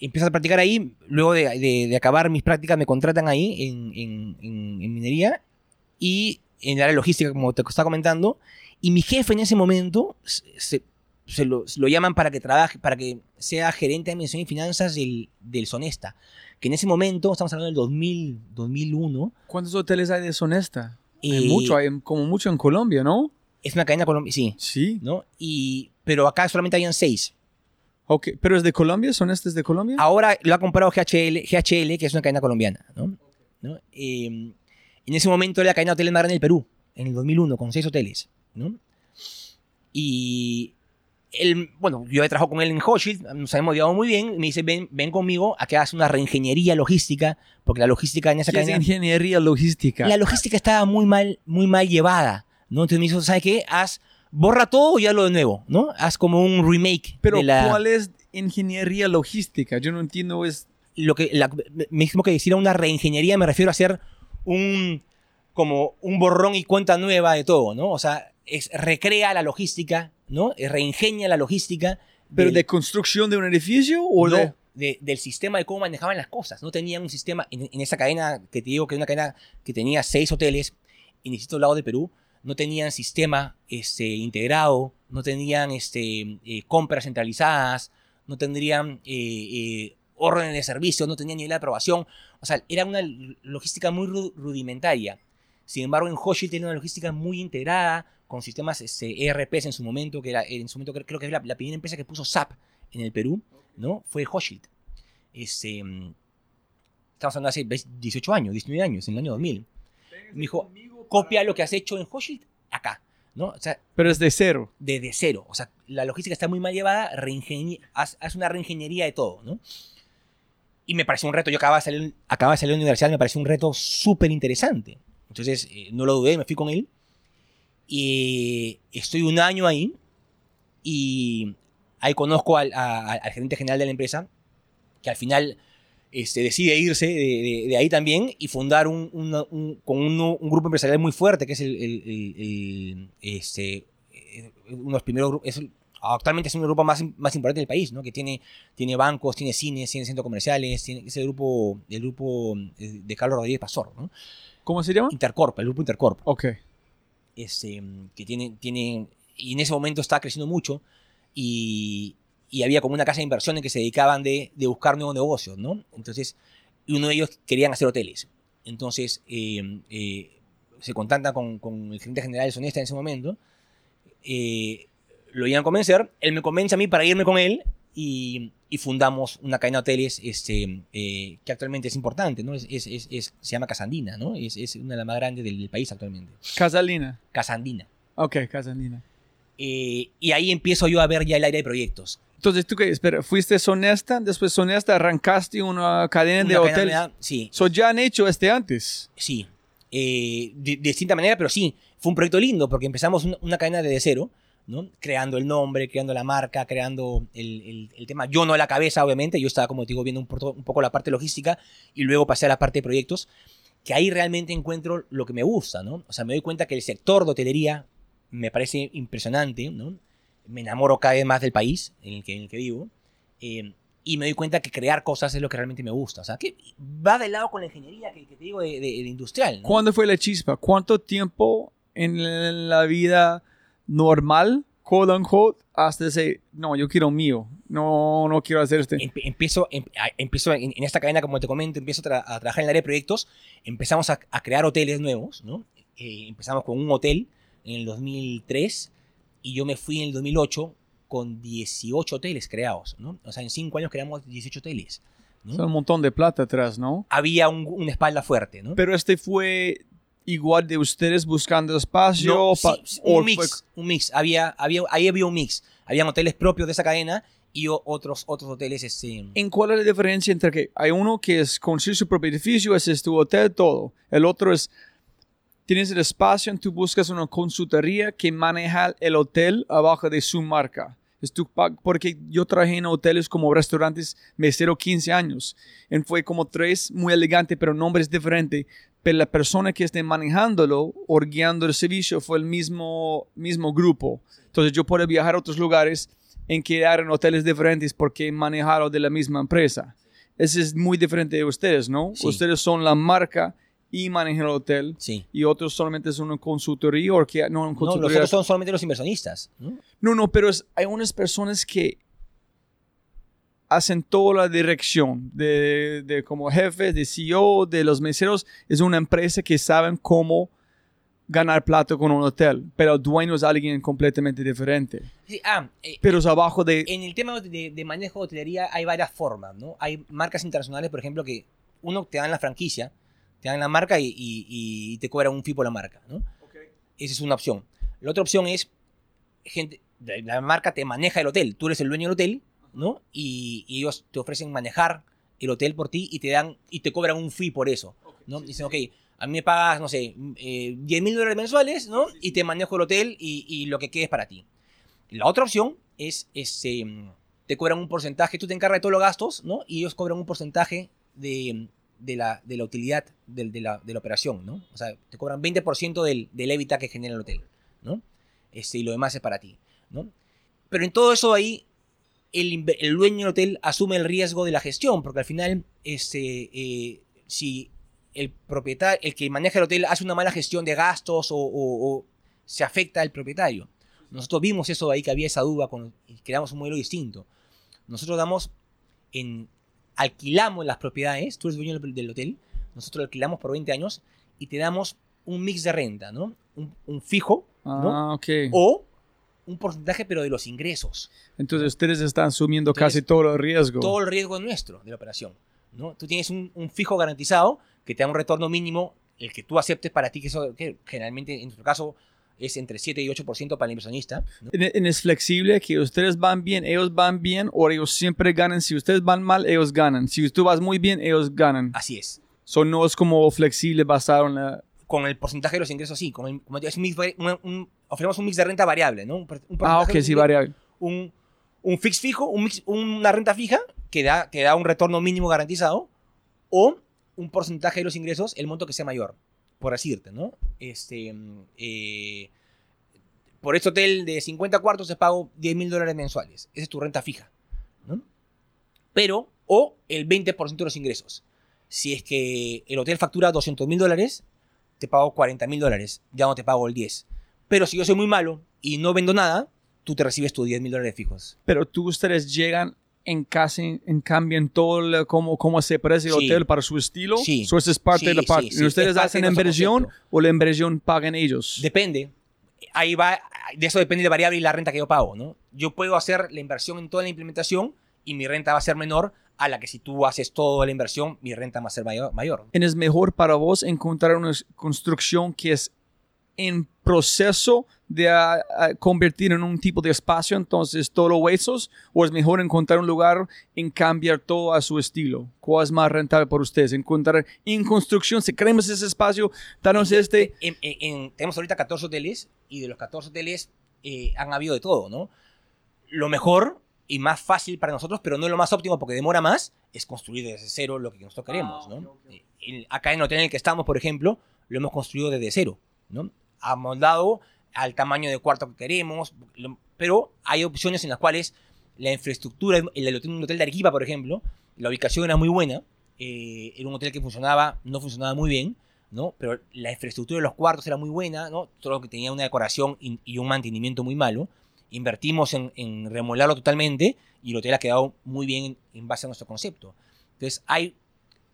empiezo a practicar ahí, luego de, de- de acabar mis prácticas me contratan ahí en, en- en- en minería y en el área logística, como te estaba comentando, y mi jefe en ese momento se, se- lo, lo llaman para que trabaje, para que sea gerente de administración y finanzas del, del Sonesta, que en ese momento, estamos hablando del 2000, 2001, ¿Cuántos hoteles hay de Sonesta? eh, Hay mucho, hay como mucho en Colombia, ¿no? es una cadena colombiana, sí, Sí. ¿no? Y, pero acá solamente habían seis. Ok, ¿pero es de Colombia? ¿Sonesta es de Colombia? Ahora lo ha comprado GHL, GHL que es una cadena colombiana, ¿no? ¿No? Eh, en ese momento era la cadena de hoteles más grande del Perú, en el 2001, con seis hoteles, ¿no? Y él, bueno, yo he trabajado con él en Hochschild, nos hemos llevado muy bien, me dice, ven, ven conmigo a que hagas una reingeniería logística, porque la logística en esa ¿Qué es cadena... ingeniería logística? La logística estaba muy mal, muy mal llevada, ¿no? Entonces me dijo, ¿sabes qué? Haz, borra todo y hazlo de nuevo, ¿no? Haz como un remake Pero de la... ¿cuál es ingeniería logística? Yo no entiendo, es... lo que la, mismo que decir una reingeniería me refiero a hacer un como un borrón y cuenta nueva de todo, ¿no? O sea, es recrea la logística, ¿no? Es Reingenia la logística. ¿Pero del- de construcción de un edificio o no, de...? de- del sistema de cómo manejaban las cosas. No tenían un sistema, en, en esa cadena que te digo que es una cadena que tenía seis hoteles en distintos lados de Perú, no tenían sistema este, integrado, no tenían este, eh, compras centralizadas, no tendrían eh, eh, órdenes de servicio, no tenían nivel de aprobación. O sea, era una logística muy ru- rudimentaria. Sin embargo, en Hochschild tenía una logística muy integrada, con sistemas este, ERPs en su momento, que era, en su momento creo, que es la, la primera empresa que puso SAP en el Perú, ¿no? Fue Hochschild. Este, mm, estamos hablando de hace 20 18 años, 19 años, en el año 2000. Me dijo, copia lo que has hecho en Hochschild acá, ¿no? O sea, Pero es de cero. desde cero. O sea, la logística está muy mal llevada, haz, haz una reingeniería de todo, ¿no? Y me pareció un reto, yo acababa de salir, acababa de salir de la universidad, me pareció un reto súper interesante. Entonces, eh, no lo dudé, me fui con él. Y estoy un año ahí y ahí conozco al, a- al gerente general de la empresa, que al final este, decide irse de, de- de ahí también y fundar un, una- un- con un, un grupo empresarial muy fuerte, que es el, el- el- el, este, eh, uno de los primeros es actualmente es los grupos más, más importantes del país, ¿no? que tiene, tiene bancos, tiene cines, tiene centros comerciales, tiene ese grupo, el grupo eh, de Carlos Rodríguez Pasor, ¿no? ¿Cómo se llama? Intercorp, el grupo Intercorp Ok. Este, que tiene, tiene, y en ese momento estaba creciendo mucho y, y había como una casa de inversiones que se dedicaban de, de buscar nuevos negocios, ¿no? Entonces, uno de ellos querían hacer hoteles. Entonces, eh, eh, se contacta con, con el gerente general de Sonesta en ese momento, eh, lo iban a convencer, él me convence a mí para irme con él y, y fundamos una cadena de hoteles este, eh, que actualmente es importante, ¿no? Es, es- es- es- se llama Casandina, ¿no? Es, es una de las más grandes del- del país actualmente. Casalina. Casandina. Ok, Casalina. Eh, y ahí empiezo yo a ver ya el área de proyectos. Entonces, ¿tú qué? Espera, fuiste Sonesta, después Sonesta arrancaste una cadena de Una cadena hoteles. de- Sí, So, ya han hecho este antes. sí. Eh, de, de distinta manera, pero sí. Fue un proyecto lindo porque empezamos una, una cadena desde cero, ¿no? Creando el nombre, creando la marca, creando el, el- el tema. Yo no a la cabeza, obviamente. Yo estaba, como te digo, viendo un, un poco la parte logística y luego pasé a la parte de proyectos, que ahí realmente encuentro lo que me gusta, ¿no? O sea, me doy cuenta que el sector de hotelería me parece impresionante, ¿no? Me enamoro cada vez más del país en el que, en el que vivo. eh, y me doy cuenta que crear cosas es lo que realmente me gusta. O sea, que va de lado con la ingeniería que, que te digo de, de- de industrial. ¿no? ¿Cuándo fue la chispa? ¿Cuánto tiempo en la vida normal, quote unquote, hasta decir, no, yo quiero mío, no, no quiero hacer este? Empiezo, em- empiezo en, en esta cadena, como te comento, empiezo a, tra- a trabajar en el área de proyectos, empezamos a, a crear hoteles nuevos, ¿no? Eh, empezamos con un hotel en el 2003 y yo me fui en el 2008 con 18 hoteles creados, ¿no? O sea, en 5 años creamos 18 hoteles. ¿no? Es un montón de plata atrás, ¿no? Había un- una espalda fuerte, ¿no? Pero este fue igual de ustedes buscando espacio. No, sí, un mix, un mix. Había, había, ahí había un mix. Habían hoteles propios de esa cadena y otros, otros hoteles este, ¿En cuál es la diferencia entre que hay uno que es construir su propio edificio, ese es tu hotel, todo? El otro es Tienes el espacio, tú buscas una consultoría que maneja el hotel abajo de su marca. Es tu pa- porque yo trabajé en hoteles como restaurantes mesero 15 años. Y fue como tres, muy elegante, pero nombres diferentes. Pero la persona que esté manejándolo o guiando el servicio fue el mismo, mismo grupo. Entonces yo puedo viajar a otros lugares en quedar en hoteles diferentes porque manejaron de la misma empresa. Ese es muy diferente de ustedes, ¿no? Sí. Ustedes son la marca y manejan el hotel Sí. y otros solamente son una consultoría o que no, No, los otros son solamente los inversionistas. ¿no? no, no, pero es- hay unas personas que hacen toda la dirección de, de como jefes, de CEO, de los meseros. Es una empresa que saben cómo ganar plata con un hotel, pero el dueño es alguien completamente diferente. Sí, ah, eh, Pero es abajo de... en el tema de, de manejo de hotelería hay varias formas, ¿no? Hay marcas internacionales, por ejemplo, que uno te dan la franquicia, te dan la marca y, y- y te cobran un fee por la marca, ¿no? Esa es una opción. La otra opción es, gente, la marca te maneja el hotel, tú eres el dueño del hotel, ¿no? Y, y ellos te ofrecen manejar el hotel por ti y te dan y te cobran un fee por eso, ¿no? Dicen, ok, a mí me pagas, no sé, eh, 10 mil dólares mensuales, ¿no? Y te manejo el hotel y, y lo que quede es para ti. La otra opción es, es, eh, te cobran un porcentaje, tú te encargas de todos los gastos, ¿no? Y ellos cobran un porcentaje de, de, la, de la utilidad de, la, de la operación, ¿no? O sea, te cobran 20% del, del EBITDA que genera el hotel, ¿no? Este, y lo demás es para ti, ¿no? Pero en todo eso ahí, el, dueño del hotel asume el riesgo de la gestión, porque al final, este, eh, si el propietario, el que maneja el hotel hace una mala gestión de gastos o, o- o se afecta al propietario. Nosotros vimos eso ahí que había esa duda con, y creamos un modelo distinto. Nosotros damos en alquilamos las propiedades, tú eres dueño del hotel, nosotros lo alquilamos por 20 años y te damos un mix de renta, ¿no? Un, un fijo, ¿no? Ah, ok. O un porcentaje, pero de los ingresos. Entonces ustedes están asumiendo Entonces, casi todo el riesgo. Todo el riesgo es nuestro de la operación, ¿no? Tú tienes un, un fijo garantizado que te da un retorno mínimo, el que tú aceptes para ti, que eso que generalmente en nuestro caso es entre 7 y 8% para el inversionista. ¿no? En- es flexible que ustedes van bien, ellos van bien, o ellos siempre ganan. Si ustedes van mal, ellos ganan. Si tú vas muy bien, ellos ganan. Así es. So, no es como flexible basado en la... Con el porcentaje de los ingresos, sí. Con el, como es un- un- ofrecemos un mix de renta variable, ¿no? Un, un Ah, ok, sí, variable. un, un fix fijo, un mix- una renta fija que da, que da un retorno mínimo garantizado, o un porcentaje de los ingresos, el monto que sea mayor, por así decirte, ¿no? Este, eh, por este hotel de 50 cuartos te pago 10 mil dólares mensuales. Esa es tu renta fija, ¿no? Pero, o el 20% de los ingresos. Si es que el hotel factura 200 mil dólares, te pago 40 mil dólares, ya no te pago el 10. Pero si yo soy muy malo y no vendo nada, tú te recibes tus 10 mil dólares fijos. Pero tú, ustedes llegan en casi, en cambian todo lo- cómo, cómo se parece el Sí. hotel para su estilo. Sí. So, esa es parte Sí, de la parte. sí, ¿Y ustedes es parte hacen inversión o la inversión pagan ellos? Depende. Ahí va, de eso depende la variable y la renta que yo pago, ¿no? Yo puedo hacer la inversión en toda la implementación y mi renta va a ser menor a la que si tú haces toda la inversión, mi renta va a ser mayor. mayor. ¿Y es mejor para vos encontrar una construcción que es en proceso de ah, ah, convertir en un tipo de espacio, entonces todo los huesos, o es mejor encontrar un lugar en cambiar todo a su estilo? ¿Cuál es más rentable para ustedes? Encontrar en construcción, si queremos ese espacio, danos este. En- en- en- tenemos ahorita 14 hoteles y de los 14 hoteles eh, han habido de todo, ¿no? Lo mejor y más fácil para nosotros, pero no lo más óptimo porque demora más, es construir desde cero lo que nosotros queremos, ¿no? Eh, el- acá en el hotel en el que estamos, por ejemplo, lo hemos construido desde cero, ¿no? Amoldado al tamaño de cuarto que queremos, pero hay opciones en las cuales la infraestructura, el hotel, hotel de Arequipa, por ejemplo, la ubicación era muy buena, eh, era un hotel que funcionaba, no funcionaba muy bien, ¿no? Pero la infraestructura de los cuartos era muy buena, ¿no? Solo que tenía una decoración y, y un mantenimiento muy malo. Invertimos en, en remodelarlo totalmente y el hotel ha quedado muy bien en, en base a nuestro concepto. Entonces, hay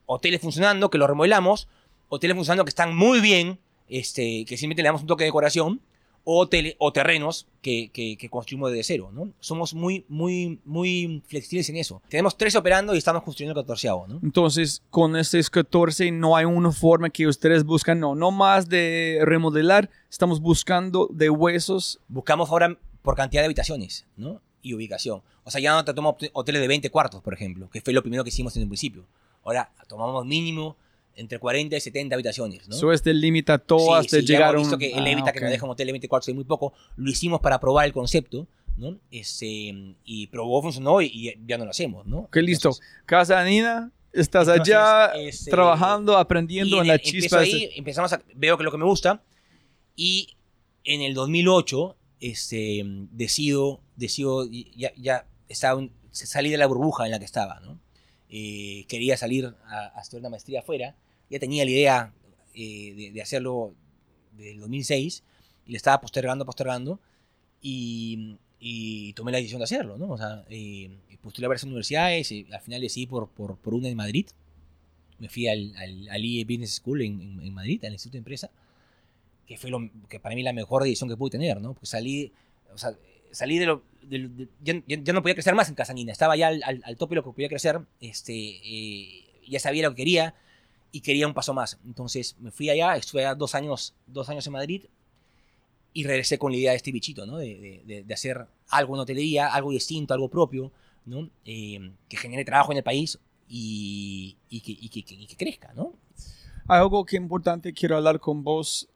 hoteles funcionando que los remodelamos, hoteles funcionando que están muy bien, este, que simplemente le damos un toque de decoración, o, hoteles, o terrenos que, que, que construimos desde cero, ¿no? Somos muy, muy, muy flexibles en eso. Tenemos tres operando y estamos construyendo el catorceavo, ¿no? Entonces, con estos 14 no hay una forma que ustedes buscan, no, no más de remodelar, estamos buscando de huesos. buscamos ahora por cantidad de habitaciones, ¿no? Y ubicación. O sea, ya no te tomamos hoteles de 20 cuartos, por ejemplo, que fue lo primero que hicimos en el principio. Ahora tomamos mínimo entre 40 y 70 habitaciones, ¿no? Eso este limita todo Sí, hasta sí, llegar a un... visto que el Ah, Levita que nos deja un hotel de 20 cuartos es muy poco, lo hicimos para probar el concepto, ¿no? Este, y probó, funcionó y, y ya no lo hacemos, ¿no? Ok, listo. Entonces, Casa Nina, estás Entonces, allá este, trabajando, aprendiendo en en la chispa. ahí, empezamos a, veo que es lo que me gusta y en el 2008 este, decido, decido ya, ya estaba un- salí de la burbuja en la que estaba, ¿no? Eh, quería salir a, a estudiar una maestría afuera, ya tenía la idea eh, de, de hacerlo del 2006 y le estaba postergando, postergando y, y tomé la decisión de hacerlo, ¿no? O sea, eh, postulé a varias universidades y al final decidí por, por, por una en Madrid. Me fui al, al, al IE Business School en, en, en Madrid, al Instituto de Empresa, que fue lo, que para mí la mejor decisión que pude tener, ¿no? Porque salí, o sea, salí de lo... de de- ya- ya no podía crecer más en Casanina, estaba ya al, al, al tope de lo que podía crecer, este, eh, ya sabía lo que quería y quería un paso más. Entonces me fui allá, estuve allá dos años, dos años en Madrid y regresé con la idea de este bichito, ¿no? De, de- de- hacer algo en hotelería, algo distinto, algo propio, ¿no? Eh, que genere trabajo en el país y, y que, y que- y que crezca, ¿no? Hay algo que es importante quiero hablar con vos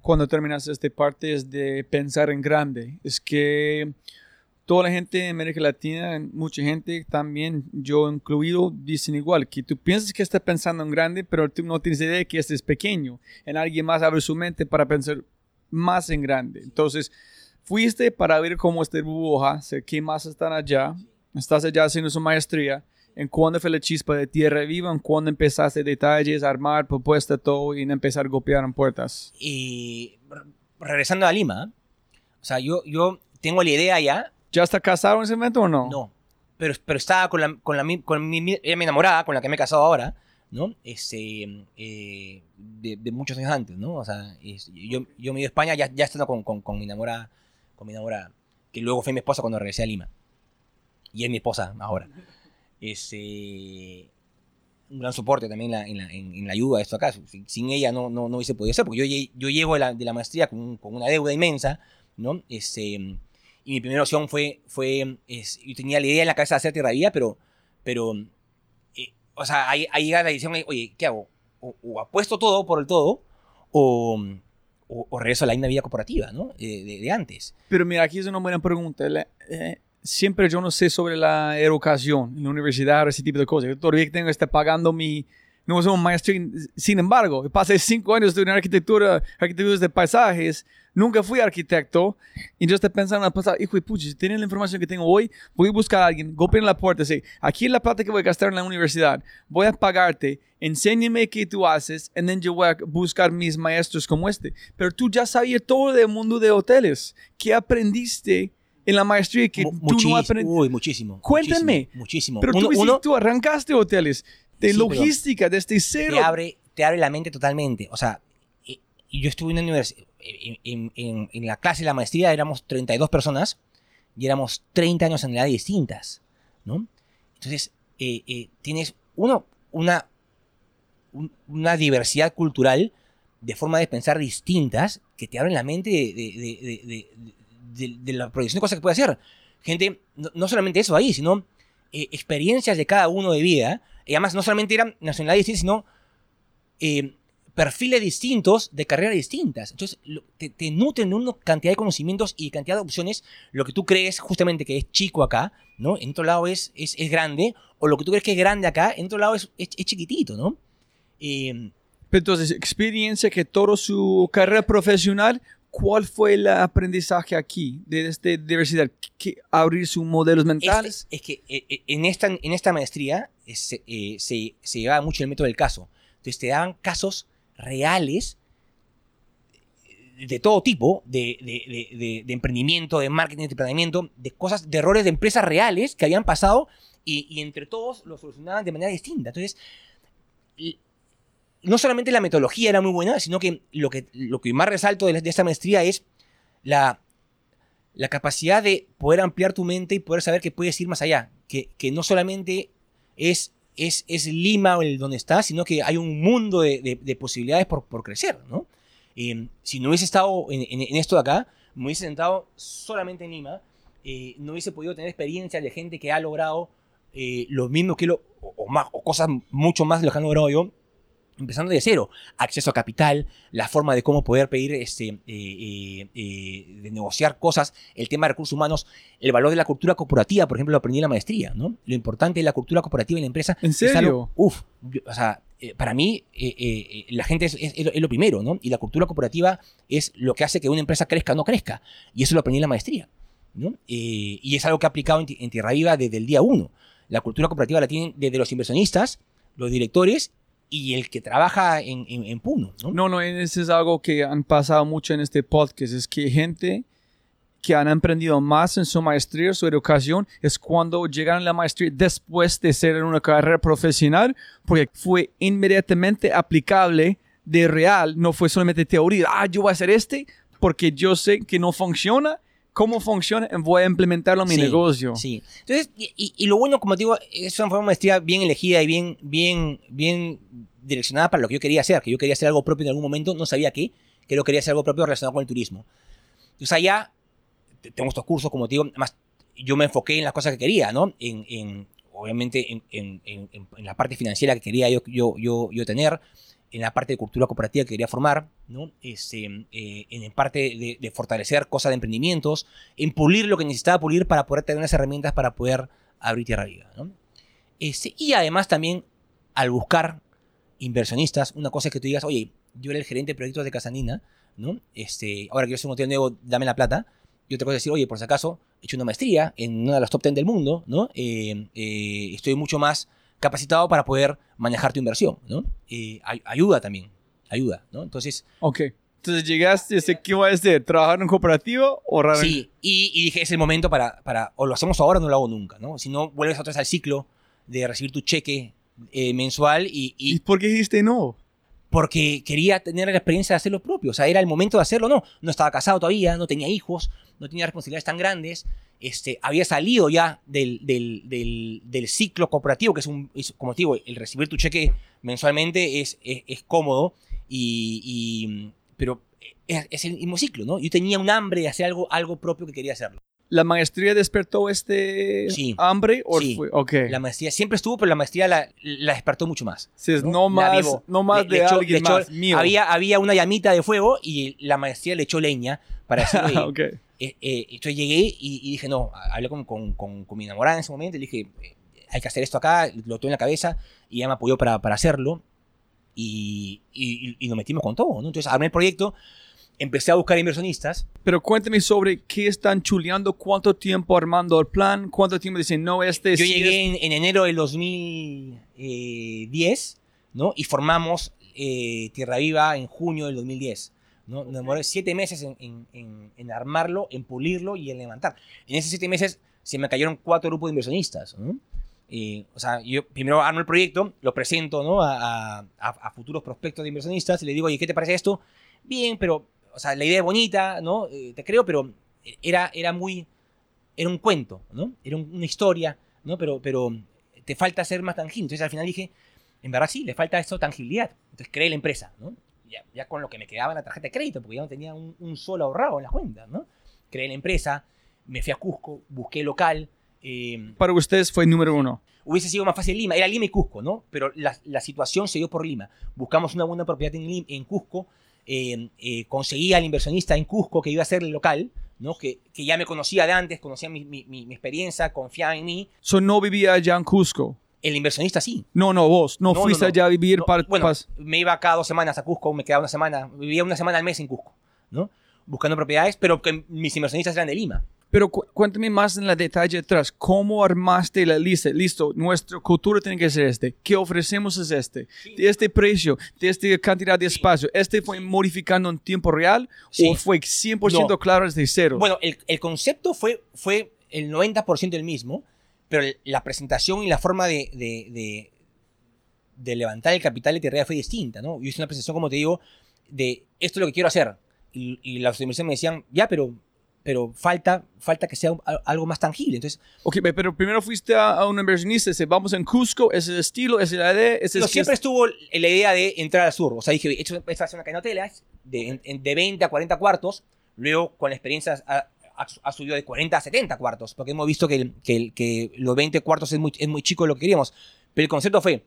cuando terminas esta parte es de pensar en grande. Es que toda la gente en América Latina, mucha gente también, yo incluido, dicen igual, que tú piensas que estás pensando en grande, pero tú no tienes idea de que este es pequeño. En alguien más abre su mente para pensar más en grande. Entonces, fuiste para ver cómo está burbuja, qué más están allá, estás allá haciendo su maestría. ¿En cuándo fue la chispa de tierra viva? ¿En cuándo empezaste detalles, armar, propuesta, todo y empezar a golpear en puertas? Y re- regresando a Lima, o sea, yo, yo tengo la idea ya, ¿Ya está casado en ese momento o no? no, pero, pero estaba con, la, con, la, con mi, mi- mi enamorada, con la que me he casado ahora, ¿no? Este, eh, de, de muchos años antes, ¿no? O sea, es- yo, yo me ido a España ya, ya estando con, con, con mi enamorada, con mi enamorada, que luego fue mi esposa cuando regresé a Lima. Y es mi esposa ahora. Este, un gran soporte también en la, en la, en- en la ayuda de esto acá. Sin, ella no, no, no hubiese podido ser, porque yo, yo llego de la, de la maestría con, con una deuda inmensa, ¿no? Este, y mi primera opción fue, fue es, yo tenía la idea en la cabeza de hacer tierra viva, pero, pero eh, o sea, ahí, ahí llega la decisión, oye, ¿qué hago? O, o apuesto todo por el todo, o, o, o regreso a la linda vida corporativa, ¿no? Eh, de, de antes. Pero mira, aquí es una buena pregunta. La- eh, siempre yo no sé sobre la educación en la universidad, ese tipo de cosas. Yo todavía tengo que estar pagando mi... No es un maestría. Sin embargo, pasé cinco años estudiando arquitectura, arquitectura de paisajes. Nunca fui arquitecto. Y yo estoy pensando hijo de pucha, si tienen la información que tengo hoy, voy a buscar a alguien, golpeen la puerta, sí, aquí es la plata que voy a gastar en la universidad, voy a pagarte, enséñame qué tú haces, y then yo voy a buscar mis maestros como este. Pero tú ya sabías todo del mundo de hoteles. ¿Qué aprendiste en la maestría que Mu- tú no aprendiste? Uy, muchísimo. Cuéntame. Muchísimo. Pero Uno- tú, uno tú arrancaste hoteles de Sí, logística desde cero. te abre, te abre la mente totalmente. O sea, yo estuve en una universidad, en, en- en- la clase de la maestría éramos 32 personas y éramos 30 años en edad distintas, ¿no? Entonces, eh, eh, tienes uno, una, un- una diversidad cultural de formas de pensar distintas que te abren la mente de, de- de- de- de- de- de la proyección de cosas que puede hacer. Gente, no, no solamente eso ahí, sino eh, experiencias de cada uno de vida. Y además, no solamente eran nacionalidades distintas, sino eh, perfiles distintos de carreras distintas. Entonces, te, te nutren una cantidad de conocimientos y cantidad de opciones. Lo que tú crees justamente que es chico acá, ¿no? En otro lado es, es, es grande. O lo que tú crees que es grande acá, en otro lado es, es, chiquitito, ¿no? Eh, Entonces, experiencia que toda su carrera profesional, ¿cuál fue el aprendizaje aquí de esta diversidad? ¿Qué, abrir sus modelos es, mentales? es que eh, eh, en esta, en esta maestría eh, se, eh, se, se llevaba mucho el método del caso. Entonces te daban casos reales de todo tipo, de, de- de- de- emprendimiento, de marketing, de planeamiento, de cosas, de errores de empresas reales que habían pasado y, y entre todos lo solucionaban de manera distinta. Entonces, no solamente la metodología era muy buena, sino que lo que, lo que más resalto de, esta maestría es la, la capacidad de poder ampliar tu mente y poder saber que puedes ir más allá. Que, que no solamente es, es, es Lima el donde estás, sino que hay un mundo de, de- de posibilidades por, por crecer, ¿no? Eh, si no hubiese estado en, en- esto de acá, me hubiese sentado solamente en Lima, eh, no hubiese podido tener experiencias de gente que ha logrado eh, lo mismo que lo, o más, o cosas mucho más de lo que han logrado yo empezando de cero. Acceso a capital, la forma de cómo poder pedir, este, eh, eh, eh, de negociar cosas, el tema de recursos humanos, el valor de la cultura corporativa, por ejemplo, lo aprendí en la maestría, ¿no? Lo importante de la cultura corporativa en la empresa. ¿En es serio? algo- uf, o sea, para mí la gente es, es- es lo- es primero, ¿no? Y la cultura corporativa es lo que hace que una empresa crezca o no crezca. Y eso lo aprendí en la maestría, ¿no? Y es algo que he aplicado en, en Tierra Viva desde el día uno. La cultura corporativa la tienen desde los inversionistas, los directores y el que trabaja en, en, Puno, ¿no? No, no, eso es algo que han pasado mucho en este podcast, es que gente que han aprendido más en su maestría, su educación, es cuando llegaron a la maestría después de ser en una carrera profesional, porque fue inmediatamente aplicable de real, no fue solamente teoría, ah, yo voy a hacer este porque yo sé que no funciona, cómo funciona, voy a implementarlo en mi Sí, negocio. Sí. Entonces, y, y- lo bueno, como te digo, es una, fue una maestría bien elegida y bien, bien, bien direccionada para lo que yo quería hacer, que yo quería hacer algo propio en algún momento, no sabía qué, que yo quería hacer algo propio relacionado con el turismo. Entonces allá te- tengo estos cursos, como te digo, más yo me enfoqué en las cosas que quería, ¿no? En, en- obviamente en, en- en- en- en la parte financiera que quería yo, yo, yo, yo tener, en la parte de cultura cooperativa que quería formar, ¿no? Este, eh, en parte de, fortalecer cosas de emprendimientos, en pulir lo que necesitaba pulir para poder tener unas herramientas para poder abrir Tierra Viva, ¿no? Este, y además también al buscar inversionistas, una cosa es que tú digas, oye, yo era el gerente de proyectos de Casanina, ¿no? Este, ahora quiero hacer un hotel nuevo, dame la plata. Y otra cosa es decir, oye, por si acaso, he hecho una maestría en una de las top 10 del mundo, ¿no? Eh, eh, estoy mucho más capacitado para poder manejar tu inversión, ¿no? Eh, ay- ayuda también, ayuda, ¿no? Entonces, Ok. Entonces llegaste y dices, ¿qué voy a hacer? ¿Trabajar en cooperativa o ahorrar en- sí, y, y dije, es el momento para, para, o lo hacemos ahora o no lo hago nunca, ¿no? Si no, vuelves otra vez al ciclo de recibir tu cheque eh, mensual y, y ¿Y por qué dijiste no? porque quería tener la experiencia de hacer lo propio. O sea, era el momento de hacerlo. No, no estaba casado todavía, no tenía hijos, no tenía responsabilidades tan grandes. Este, había salido ya del, del, del, del ciclo cooperativo, que es un, es, como te digo, el recibir tu cheque mensualmente es, es, es cómodo, y, y- pero es, el mismo ciclo, ¿no? Yo tenía un hambre de hacer algo, algo propio que quería hacerlo. ¿La maestría despertó este Sí. hambre o Sí. fue? Ok. La maestría siempre estuvo, pero la maestría la, la despertó mucho más. Es ¿no? no, más, no más Le- de le echó- alguien echó- más, mío. Había, había una llamita de fuego y la maestría le echó leña para decir, oye, ok. Eh, eh, entonces llegué y, y dije, no, hablé con, con, con, con mi enamorada en ese momento le dije, eh, hay que hacer esto acá, lo tuve en la cabeza y ella me apoyó para, para hacerlo y, y, y nos metimos con todo, ¿no? Entonces armé el proyecto, empecé a buscar inversionistas, Pero cuéntame sobre qué están chuleando, cuánto tiempo armando el plan, cuánto tiempo dicen, no, este yo llegué en, en enero del 2010, ¿no? Y formamos eh, Tierra Viva en junio del 2010. ¿No? Me demoré siete meses en, en- en- en armarlo, en pulirlo y en levantar. En esos siete meses se me cayeron cuatro grupos de inversionistas. ¿no? O sea, yo primero armo el proyecto, lo presento ¿no? a, a- a futuros prospectos de inversionistas y le digo, oye, ¿qué te parece esto? Bien, pero, o sea, la idea es bonita, ¿no? Eh, te creo, pero era, era muy, era un cuento, ¿no? Era un- una historia, ¿no? Pero, pero te falta ser más tangible. Entonces al final dije, en verdad sí, le falta eso, tangibilidad. Entonces creé la empresa, ¿no? Ya, ya con lo que me quedaba en la tarjeta de crédito, porque ya no tenía un, un solo ahorrado en las cuentas, ¿no? Creé la empresa, me fui a Cusco, busqué local. eh, Para ustedes fue número uno. hubiese sido más fácil Lima, era Lima y Cusco, ¿no? Pero la, la situación se dio por Lima. Buscamos una buena propiedad en, en Cusco, eh, eh, conseguí al inversionista en Cusco que iba a ser el local, ¿no? Que, que ya me conocía de antes, conocía mi- mi experiencia, confiaba en mí. So no vivía allá en Cusco. El inversionista sí. No, no, vos. No, No, no, fuiste no. allá a vivir No, para... bueno, me iba cada dos semanas a Cusco, me quedaba una semana, vivía una semana al mes en Cusco, ¿no? Buscando propiedades, pero que mis inversionistas eran de Lima. Pero cu- cuéntame más en la detalle atrás. ¿Cómo armaste la lista? Listo, nuestra cultura tiene que ser este. ¿Qué ofrecemos es este? De este precio, de esta cantidad de espacio. ¿Este fue modificando en tiempo real Sí. o fue 100% No. claro desde cero? Bueno, el, el concepto fue, fue el 90% el mismo, pero la presentación y la forma de, de, de- de levantar el capital de Tierra fue distinta, ¿no? Yo hice una presentación, como te digo, de esto es lo que quiero hacer. Y, y las inversiones me decían, ya, pero, pero falta, falta que sea un- a- algo más tangible. Entonces, Ok, pe- pero primero fuiste a, a un inversionista, dice, vamos en Cusco, ese es el estilo, esa es la idea, ese es... siempre estuvo la idea de entrar al sur. O sea, dije, he hecho esta hacer una cadena de de, en- en- de 20 a 40 cuartos. Luego, con la experiencia, ha, ha- subido de 40 a 70 cuartos. Porque hemos visto que, que, los 20 cuartos es muy, es muy chico de lo que queríamos. Pero el concepto fue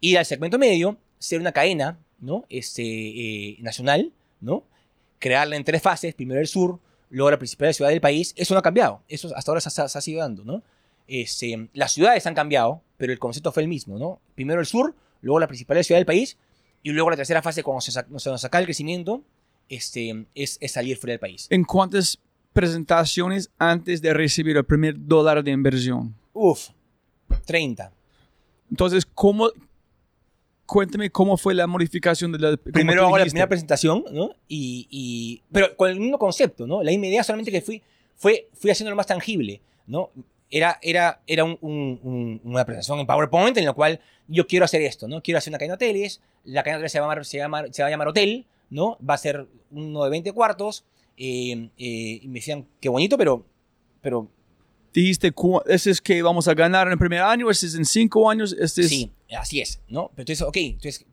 ir al segmento medio, ser una cadena, ¿no? Este, eh, nacional, ¿no? Crearla en tres fases, primero el sur, luego la principal ciudad del país, eso no ha cambiado, eso hasta ahora se, se- se ha seguido dando, ¿no? Este, las ciudades han cambiado, pero el concepto fue el mismo, ¿no? Primero el sur, luego la principal ciudad del país, y luego la tercera fase, cuando se, se nos saca el crecimiento, este, es, es salir fuera del país. ¿En cuántas presentaciones antes de recibir el primer dólar de inversión? Uf, 30. Entonces, ¿cómo? Cuéntame cómo fue la modificación de la. Primero hago primera presentación, ¿no? Y, y- pero con el mismo concepto, ¿no? La misma idea, solamente que fui, fue, fui haciéndolo más tangible, ¿no? Era, era, era un- un- un- una presentación en PowerPoint en la cual yo quiero hacer esto, ¿no? Quiero hacer una cadena de hoteles, la cadena de hoteles se va a llamar, se llama- se va a llamar Hotel, ¿no? Va a ser uno de 20 cuartos, eh, eh, y me decían, qué bonito, pero, pero Dijiste, ese es que vamos a ganar en el primer año, ese es en cinco años, este es. Sí, así es, ¿no? Pero entonces, ok, entonces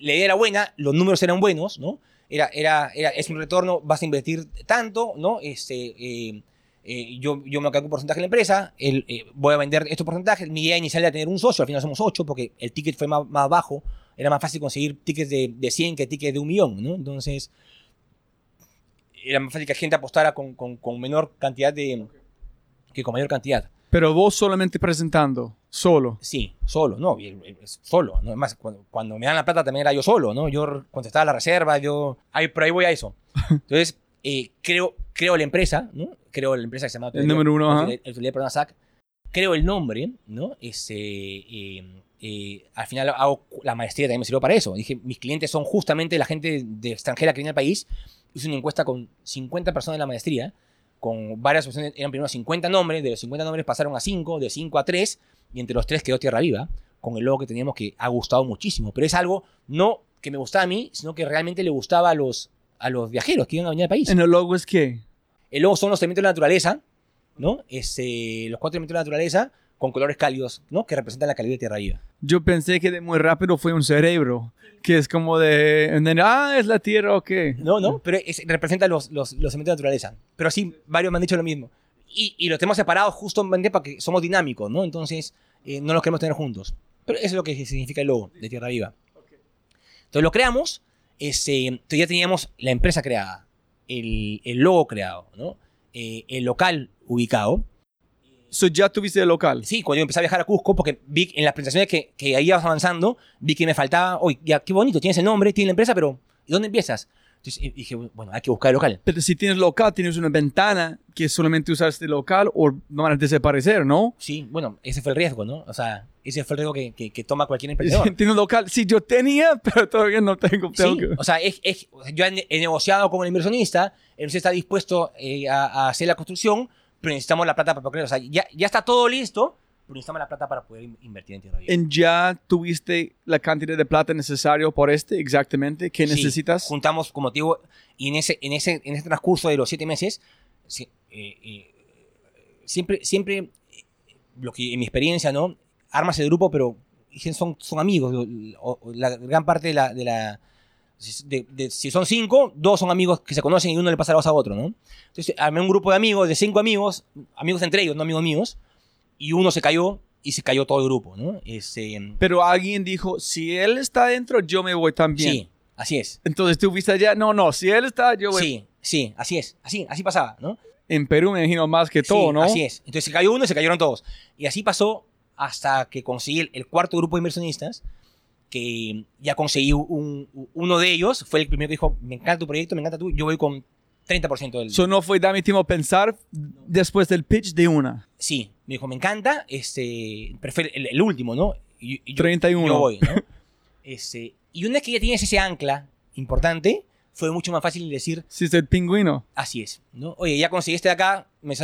la idea era buena, los números eran buenos, ¿no? Era, era, era, es un retorno, vas a invertir tanto, ¿no? Este, eh, eh, yo, yo me quedo un porcentaje en la empresa, el, eh, voy a vender estos porcentajes. Mi idea inicial era tener un socio, al final somos ocho, porque el ticket fue más, más bajo, era más fácil conseguir tickets de, de 100 que tickets de un millón, ¿no? Entonces, era más fácil que la gente apostara con, con, con menor cantidad de... que con mayor cantidad. Pero vos solamente presentando, solo. Sí, solo, ¿no? el- el- Solo, ¿no? Además, cuando, cuando me dan la plata también era yo solo, ¿no? Yo contestaba la reserva, yo... Ahí, pero ahí voy a eso. Entonces, eh, creo, creo la empresa, ¿no? Creo la empresa que se llama... El número uno, ajá. El Utilidad Peruana SAC. Creo el nombre, ¿no? Ese, eh, eh, al final hago la maestría también me sirvió para eso. Dije, mis clientes son justamente la gente de extranjera que viene al país. Hice una encuesta con 50 personas en la maestría, con varias opciones, eran primero 50 nombres, de los 50 nombres pasaron a 5, de 5 a 3, y entre los 3 quedó Tierra Viva, con el logo que teníamos que ha gustado muchísimo. Pero es algo no que me gustaba a mí, sino que realmente le gustaba a los, a los viajeros que iban a venir al país. ¿En el logo es qué? El logo son los elementos de la naturaleza, ¿no? Este, los cuatro elementos de la naturaleza con colores cálidos, ¿no? Que representan la calidad de Tierra Viva. Yo pensé que de muy rápido fue un cerebro, que es como de, ah, es la tierra o qué. No, no, pero es- representa los, los, los elementos de naturaleza. Pero sí, varios me han dicho lo mismo. Y, y los tenemos separados justamente para que somos dinámicos, ¿no? Entonces, eh, no los queremos tener juntos. Pero eso es lo que significa el logo de Tierra Viva. Entonces lo creamos, este, entonces ya teníamos la empresa creada, el, el logo creado, ¿no? Eh, el local ubicado. So, ya tuviste local. Sí, cuando yo empecé a viajar a Cusco, porque vi en las presentaciones que, que ahí ibas avanzando, vi que me faltaba, oye, ya qué bonito, tienes el nombre, tienes la empresa, pero ¿y dónde empiezas? Entonces dije, bueno, hay que buscar el local. Pero si tienes local, tienes una ventana que solamente usar este local o no van a desaparecer, ¿no? Sí, bueno, ese fue el riesgo, ¿no? O sea, ese fue el riesgo que, que- que toma cualquier emprendedor. Tienes local. Sí, yo tenía, pero todavía no tengo. tengo Sí, que- o sea, es, es- yo he, negociado con el inversionista, inversionista está dispuesto eh, a, a hacer la construcción, pero necesitamos la plata para poder, o sea, ya, ya está todo listo, pero necesitamos la plata para poder in- invertir en Tierra. ¿En ya tuviste la cantidad de plata necesaria por este exactamente? ¿Qué Sí, necesitas? Juntamos, como te digo, y en ese, en ese, en ese transcurso de los siete meses, sí, eh, eh, siempre, siempre, lo que en mi experiencia, ¿no? Armas el grupo, pero son, son amigos. o- o La gran parte de la, de la si- de- de- si son cinco, dos son amigos que se conocen y uno le pasa la voz a otro, ¿no? Entonces armé un grupo de amigos, de cinco amigos, amigos entre ellos, no amigos míos, y uno se cayó y se cayó todo el grupo, ¿no? Este, Pero alguien dijo, si él está dentro, yo me voy también. sí, así es. Entonces tú viste allá, no, no, si él está, yo voy. Sí, sí, así es, así, así pasaba, ¿no? En Perú me imagino más que todo, Sí, ¿no? Así es. Entonces se cayó uno y se cayeron todos. Y así pasó hasta que conseguí el, el cuarto grupo de inversionistas, que ya conseguí un, uno de ellos, fue el primero que dijo, me encanta tu proyecto, me encanta tú, yo voy con 30% del... Eso no fue dame tiempo a pensar después del pitch de una. sí, me dijo, me encanta, este, el, el último, ¿no? Y, y yo, 31. Yo voy, ¿no? Este, y una vez que ya tienes ese ancla importante, fue mucho más fácil decir, Si es el pingüino. Así es, ¿no? Oye, ya conseguiste de acá, me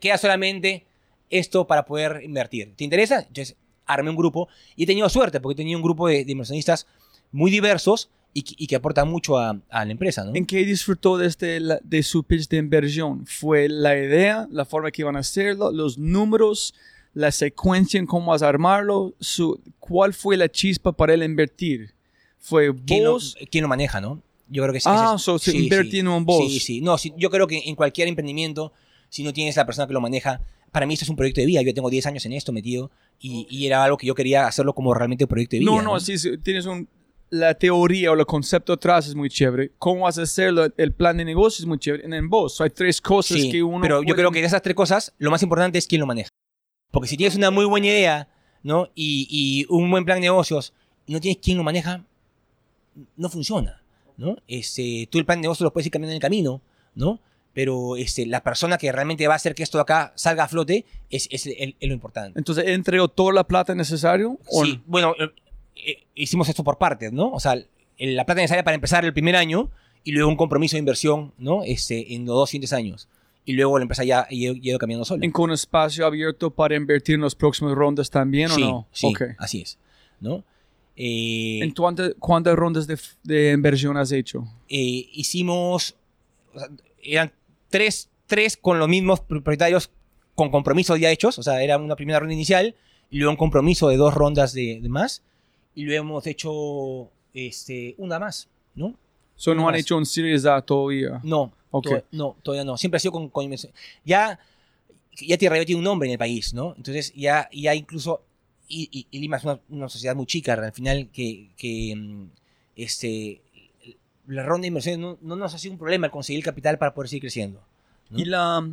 queda solamente esto para poder invertir. ¿Te interesa? Entonces, armé un grupo y he tenido suerte porque he tenido un grupo de, de inversionistas muy diversos y, que- y que aportan mucho a, a la empresa, ¿no? ¿En qué disfrutó de, este, de su pitch de inversión? ¿Fue la idea, la forma que iban a hacerlo, los números, la secuencia en cómo vas a armarlo? Su, ¿Cuál fue la chispa para él invertir? ¿Fue ¿Quién lo, vos? quién lo maneja, no? Yo creo que. Ah, es- so sí, invirtiendo sí. en vos. Sí, sí. No, sí, yo creo que en cualquier emprendimiento, si no tienes la persona que lo maneja, para mí esto es un proyecto de vida. Yo tengo 10 años en esto metido y, y era algo que yo quería hacerlo como realmente un proyecto de vida. No, no, sí, sí, tienes un la teoría o el concepto atrás es muy chévere. Cómo vas a hacerlo, el plan de negocio es muy chévere. En vos, hay tres cosas Sí, que uno. pero yo puede- creo que de esas tres cosas, lo más importante es quién lo maneja. Porque si tienes una muy buena idea, ¿no? Y, y un buen plan de negocios, y no tienes quién lo maneja, no funciona, ¿no? Este, tú el plan de negocio lo puedes ir cambiando en el camino, ¿no? Pero este, la persona que realmente va a hacer que esto de acá salga a flote es, es, el- es lo importante. Entonces, ¿entregó toda la plata necesaria? Sí, no? bueno, eh, eh, hicimos esto por partes, ¿no? O sea, la plata necesaria para empezar el primer año y luego un compromiso de inversión, ¿no? Este, en los dos siguientes años. Y luego la empresa ya ha caminando sola. ¿En con espacio abierto para invertir en las próximas rondas también sí, o no? sí, Ok. así es, ¿no? Eh, ¿En cuántas, cuántas rondas de, de inversión has hecho? eh, hicimos, o sea, eran tres, tres con los mismos propietarios con compromisos ya hechos, o sea, era una primera ronda inicial y luego un compromiso de dos rondas de, de más y luego hemos hecho este, una más, ¿no? So, no han hecho un Series A todavía. No, Ok. to- no, todavía no. Siempre ha sido con, con inversión. Ya, ya Tierra tiene un nombre en el país, ¿no? Entonces ya, ya incluso, y, y- y Lima es una, una sociedad muy chica, al final, que, que mm, este, la ronda de inversiones no, no nos ha sido un problema el conseguir el capital para poder seguir creciendo. ¿no? ¿Y la,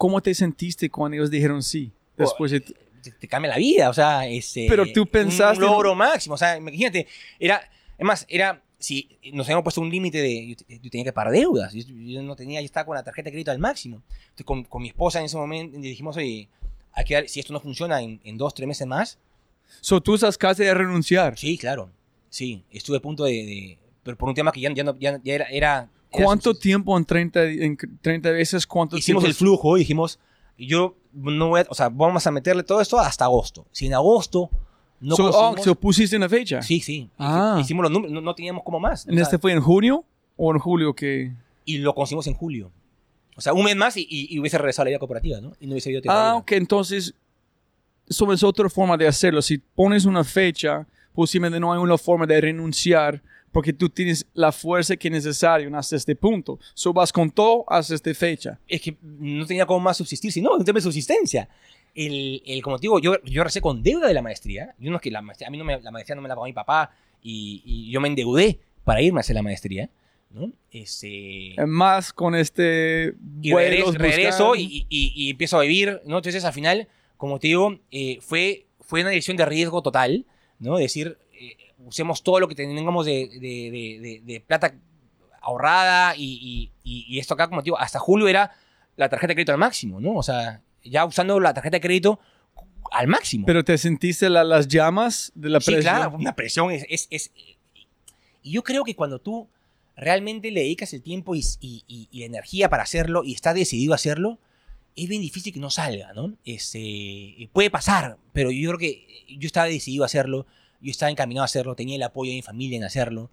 cómo te sentiste cuando ellos dijeron sí? Después de- te, te cambia la vida, o sea, este, Pero tú pensaste- Un logro máximo, o sea, imagínate, era, además, era, si nos habíamos puesto un límite de, yo, yo tenía que pagar deudas, yo, yo no tenía, yo estaba con la tarjeta de crédito al máximo. Entonces, con, con mi esposa en ese momento dijimos, oye, hay que dar- si esto no funciona en, en dos, tres meses más, So, tú estás casi de renunciar. sí, claro, sí, estuve a punto de, de- pero por un tema que ya, ya, no- ya, ya era, era... ¿Cuánto tiempo en 30, en 30 veces? ¿Cuánto Hicimos tiempo? el flujo y dijimos, yo no voy a, o sea, vamos a meterle todo esto hasta agosto. Si en agosto no so, oh, conseguimos- so pusiste una fecha. Sí, sí. Ah. Hicimos los números, no, no teníamos como más. ¿En este fue en junio o en julio que...? Y lo conseguimos en julio. O sea, un mes más y, y- y hubiese regresado a la vida cooperativa, ¿no? Y no hubiese habido Tierra Ah, ok, entonces eso es otra forma de hacerlo. Si pones una fecha, posiblemente no hay una forma de renunciar porque tú tienes la fuerza que es necesaria hasta este punto. So vas con todo hasta esta fecha. Es que no tenía cómo más subsistir, sino un tema de subsistencia. El, el, como te digo, yo, yo recé con deuda de la maestría. Yo no es que la maestría, a mí no me, la maestría no me la pagó mi papá y, y yo me endeudé para irme a hacer la maestría, ¿no? Este, Eh, Más con este... y regreso, regreso y, y- y empiezo a vivir, ¿no? Entonces, al final, como te digo, eh, fue, fue una decisión de riesgo total, ¿no? Decir, usemos todo lo que tengamos de, de- de- de- de plata ahorrada y, y- y- y esto acá, como te digo, hasta julio era la tarjeta de crédito al máximo, ¿no? O sea, ya usando la tarjeta de crédito al máximo. Pero te sentiste la- las llamas de la Sí, presión. claro, una presión es, es- es- Y yo creo que cuando tú realmente le dedicas el tiempo y la energía para hacerlo y estás decidido a hacerlo, es bien difícil que no salga, ¿no? Este, puede pasar, pero yo creo que yo estaba decidido a hacerlo, yo estaba encaminado a hacerlo, tenía el apoyo de mi familia en hacerlo.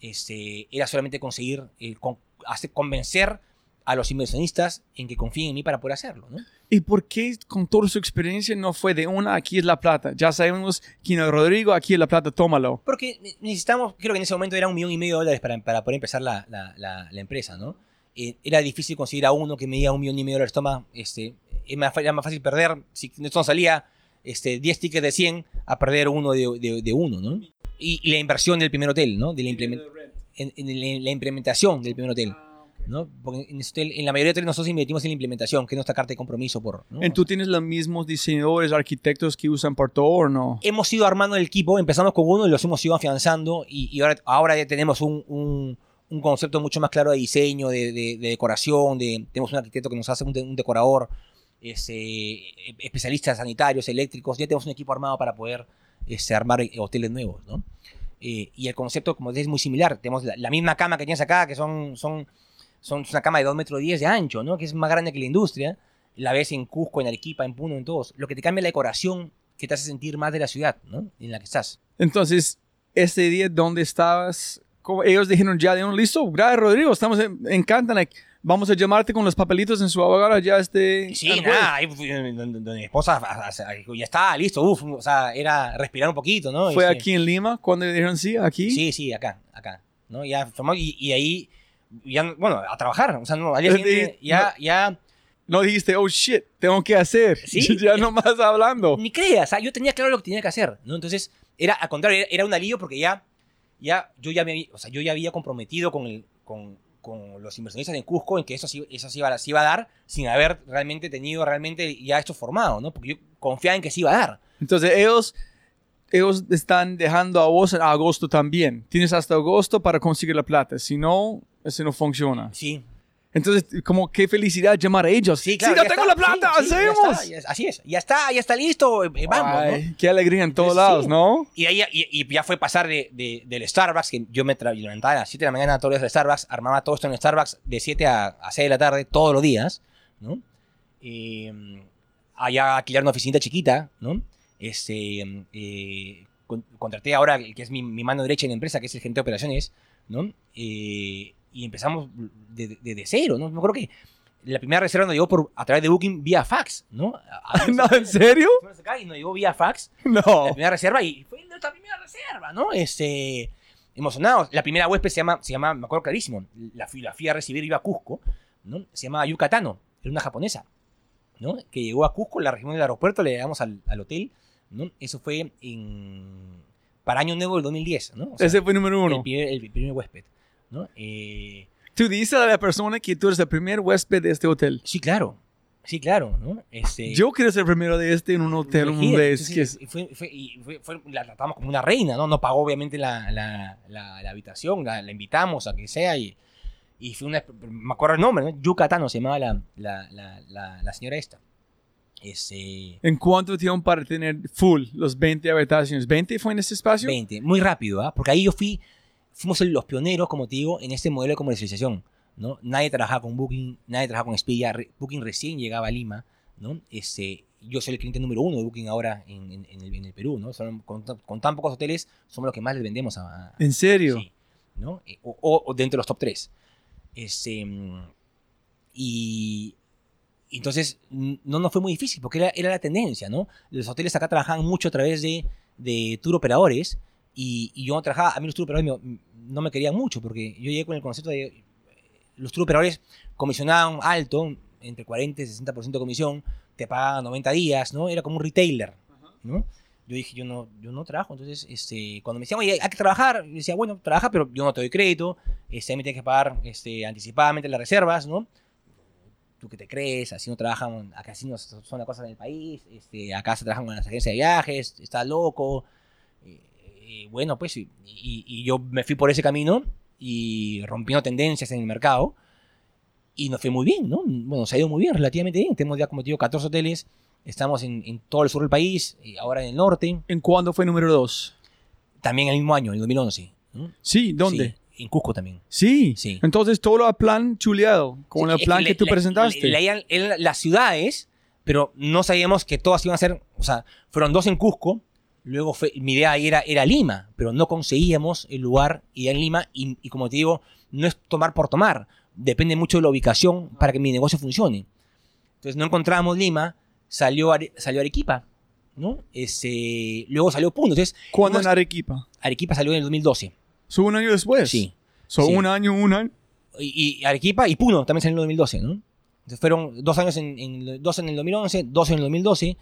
Este, era solamente conseguir, eh, con- hacer- convencer a los inversionistas en que confíen en mí para poder hacerlo, ¿no? ¿Y por qué con toda su experiencia no fue de una, aquí es la plata? Ya sabemos quién es Rodrigo, aquí es la plata, tómalo. Porque ne- necesitamos, creo que en ese momento era un millón y medio de dólares para, para poder empezar la, la- la- la empresa, ¿no? Eh, era difícil conseguir a uno que me diga un millón y medio de dólares, toma, este, era más fácil perder, si no salía, este, 10 tickets de 100 a perder uno de, de- de uno, ¿no? Y, y la inversión del primer hotel, ¿no? De la, implemen- en, en la- la implementación del primer hotel, ¿no? Porque en, ese hotel- en la mayoría de hoteles nosotros invertimos en la implementación, que es nuestra carta de compromiso por... ¿no? ¿En tú tienes los mismos diseñadores, arquitectos que usan por todo o no? hemos ido armando el equipo, empezamos con uno y los hemos ido afianzando y, y ahora, ahora ya tenemos un, un- un concepto mucho más claro de diseño, de, de- de decoración, de, tenemos un arquitecto que nos hace un, de- un decorador, este, especialistas sanitarios, eléctricos, ya tenemos un equipo armado para poder este, armar eh, hoteles nuevos, ¿no? Eh, y el concepto, como dices, es muy similar. Tenemos la, misma cama que tienes acá, que son, son, son una cama de 2 metros 10 de ancho, ¿no? Que es más grande que la industria. La ves en Cusco, en Arequipa, en Puno, en todos. Lo que te cambia la decoración que te hace sentir más de la ciudad, ¿no? En la que estás. Entonces, ese día, ¿dónde estabas? ¿Cómo? Ellos dijeron ya de un listo, gracias Rodrigo, estamos en, like, vamos a llamarte con los papelitos en su abogado ya este... Sí, nada, ahí donde mi esposa a- a- a- ya está, listo, uf, o sea, era respirar un poquito, ¿no? ¿Fue Este, aquí en Lima cuando dijeron sí, aquí? Sí, sí, acá, acá, ¿no? Ya y, y ahí, ya, bueno, a trabajar, o sea, no, al día Sí, siguiente ya, ya, No dijiste, oh shit, tengo que hacer. Sí. ya nomás hablando. ni creas, yo tenía claro lo que tenía que hacer, ¿no? Entonces, era, al contrario, era, un alivio porque ya ya, yo, ya me, o sea, yo ya había comprometido con, el, con, con los inversionistas en Cusco en que eso, sí- eso se, iba, a- se iba a dar sin haber realmente tenido realmente ya esto formado, ¿no? Porque yo confiaba en que se iba a dar. Entonces ellos, ellos están dejando a vos en agosto también. Tienes hasta agosto para conseguir la plata. Si no, eso no funciona. Sí, Entonces, como qué felicidad llamar a ellos. sí, claro. ya ya tengo está, la plata, sí, sí, ya hacemos. está, ya- así es, ya está, ya está listo, eh, vamos, ¿no? Ay, Qué alegría en todos Sí. lados, ¿no? Y, ahí, y, y ya fue pasar de, de- del Starbucks, que yo me levantaba a las 7 de la mañana todos los días del Starbucks, armaba todo esto en el Starbucks de 7 a, a 6 de la tarde todos los días, ¿no? Eh, allá alquilar una oficina chiquita, ¿no? Este, eh, con- contraté ahora, el que es mi, mi mano derecha en la empresa, que es el gerente de operaciones, ¿no? Eh, y empezamos desde de, de cero, ¿no? Me acuerdo que la primera reserva nos llegó por, a través de Booking vía fax, ¿no? A- a- no, ¿en serio? acá y nos llegó vía fax No. la primera reserva y fue nuestra primera reserva, ¿no? Este, emocionados. La primera huésped se llama, se llama, me acuerdo clarísimo, la fui, la fui a recibir, iba a Cusco, ¿no? Se llama Yucatano, era una japonesa, ¿no? Que llegó a Cusco, la región del aeropuerto, le llegamos al, al hotel, ¿no? Eso fue en, para Año Nuevo del 2010, ¿no? O sea, Ese fue número uno. el, primer, el primer huésped, ¿no? Eh, Tú dices a la persona que tú eres el primer huésped de este hotel. sí, claro, sí, claro, ¿no? Este, Yo quiero ser el primero de este en un hotel un vez. Que es- fue- fue- y fue- fue- la tratamos como una reina, ¿no? No pagó obviamente la, la, la- la habitación, la, invitamos a que sea y, y fue una... Me acuerdo el nombre, ¿no? Yucatano se llamaba la, señora esta. Ese, ¿En cuánto tiempo para tener full los 20 habitaciones? ¿20 fue en ese espacio? 20, muy rápido, ¿ah? Porque ahí yo fui, fuimos los pioneros, como te digo, en este modelo de comercialización, ¿no? Nadie trabajaba con Booking, nadie trabajaba con Expedia, Booking recién llegaba a Lima, ¿no? Este, yo soy el cliente número uno de Booking ahora en, en- en el, en el Perú, ¿no? Son- con, tan- con tan pocos hoteles, somos los que más les vendemos a... a- ¿En serio? Sí, ¿no? Eh, O, o- o dentro de los top 3. Este, y entonces no nos fue muy difícil porque era, era la tendencia, ¿no? Los hoteles acá trabajaban mucho a través de, de tour operadores y, y yo no trabajaba, a mí los tour operadores me- no me querían mucho porque yo llegué con el concepto de los tour operadores comisionaban alto, entre 40 y 60% de comisión, te pagaban 90 días, ¿no? Era como un retailer, ¿no? Yo dije, yo no, yo no trabajo, entonces, este, cuando me decían, oye, hay que trabajar, yo decía, bueno, trabaja, pero yo no te doy crédito, este, me tienes que pagar este, anticipadamente las reservas, ¿no? ¿Tú qué te crees? Así no trabajan, acá así no son las cosas en el país, este, acá se trabajan con las agencias de viajes, está loco. Eh, bueno, pues, y, y- y yo me fui por ese camino y rompiendo tendencias en el mercado y nos fue muy bien, ¿no? Bueno, se ha ido muy bien, relativamente bien. Tenemos ya, como te digo, 14 hoteles, estamos en, en todo el sur del país, y ahora en el norte, ¿En cuándo fue número 2? también el mismo año, en el 2011. ¿no? Sí, ¿dónde? Sí, en Cusco también. Sí. Sí. Entonces todo el plan chuleado, con Sí, el plan que, tú presentaste. leían- eran las ciudades, pero no sabíamos que todas iban a ser, o sea, fueron dos en Cusco, luego fue, mi idea ahí era, era Lima, pero no conseguíamos el lugar y en Lima, y, y como te digo, no es tomar por tomar, depende mucho de la ubicación para que mi negocio funcione. Entonces no encontrábamos Lima, salió, Are- salió Arequipa, ¿no? Ese, luego salió Puno, entonces ¿Cuándo en Arequipa? Arequipa salió en el 2012, ¿Son un año después? sí. ¿Son sí. un año, un año? y, y Arequipa y Puno también salió en el 2012, ¿no? Entonces fueron dos años en, en- dos en el 2011, dos en el 2012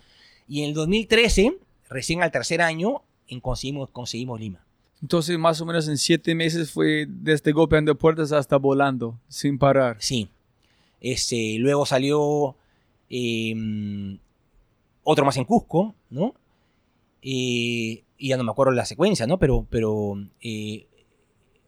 y en el 2013, recién al tercer año, conseguimos, conseguimos Lima. Entonces más o menos en siete meses fue desde golpeando puertas hasta volando, sin parar. Sí. Este, luego salió eh, otro más en Cusco, ¿no? Eh, y ya no me acuerdo la secuencia, ¿no? Pero, pero eh,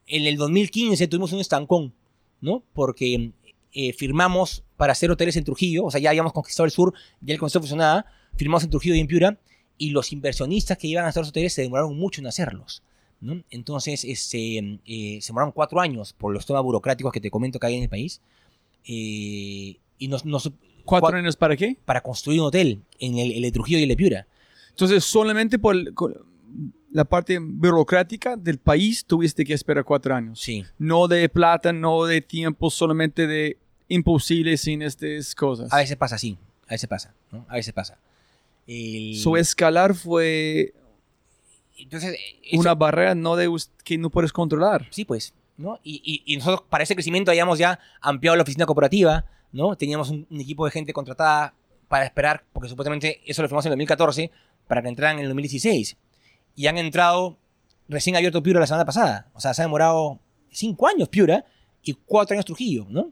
en el 2015 tuvimos un estancón, ¿no? Porque eh, firmamos para hacer hoteles en Trujillo, o sea, ya habíamos conquistado el sur, ya el concepto funcionaba, firmamos en Trujillo y en Piura, y los inversionistas que iban a hacer los hoteles se demoraron mucho en hacerlos. ¿no? Entonces, este, eh, se demoraron cuatro años por los temas burocráticos que te comento que hay en el país. eh, y nos, nos- ¿Cuatro cua- años para qué? para construir un hotel en el, el de Trujillo y el de Piura. Entonces solamente por el- la parte burocrática del país tuviste que esperar cuatro años. Sí. No de plata, no de tiempo, solamente de imposible sin estas cosas. A veces pasa así, a veces pasa, ¿no? A veces pasa. El- Su escalar fue entonces, eso- una barrera no de que no puedes controlar. Sí, pues, ¿no? Y, y- y nosotros para ese crecimiento habíamos ya ampliado la oficina corporativa, ¿no? Teníamos un, un equipo de gente contratada para esperar, porque supuestamente eso lo firmamos en el 2014, para que entraran en el 2016. Y han entrado recién abierto Piura la semana pasada. O sea, se ha demorado cinco años Piura y cuatro años Trujillo, ¿no?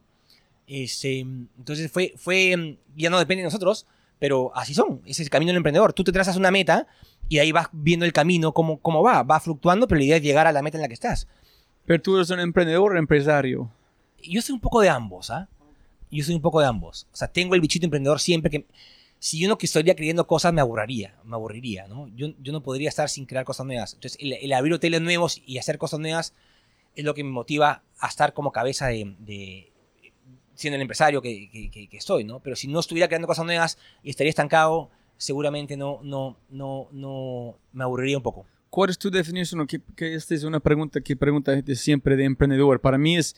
Este, entonces fue, fue, ya no depende de nosotros, pero así son. Ese es el camino del emprendedor. Tú te trazas una meta y ahí vas viendo el camino, cómo, cómo va. Va fluctuando, pero la idea es llegar a la meta en la que estás. Pero tú eres un emprendedor o empresario. Yo soy un poco de ambos, ¿ah? Yo soy un poco de ambos. O sea, tengo el bichito emprendedor siempre que... Si yo no estaría creyendo cosas, me aburriría, me aburriría, ¿no? Yo, yo no podría estar sin crear cosas nuevas. Entonces, el, el abrir hoteles nuevos y hacer cosas nuevas es lo que me motiva a estar como cabeza de, de siendo el empresario que, que, que, soy, ¿no? Pero si no estuviera creando cosas nuevas y estaría estancado, seguramente no, no, no, no me aburriría un poco. ¿Cuál es tu definición? Que, que esta es una pregunta que pregunta gente siempre de emprendedor. Para mí es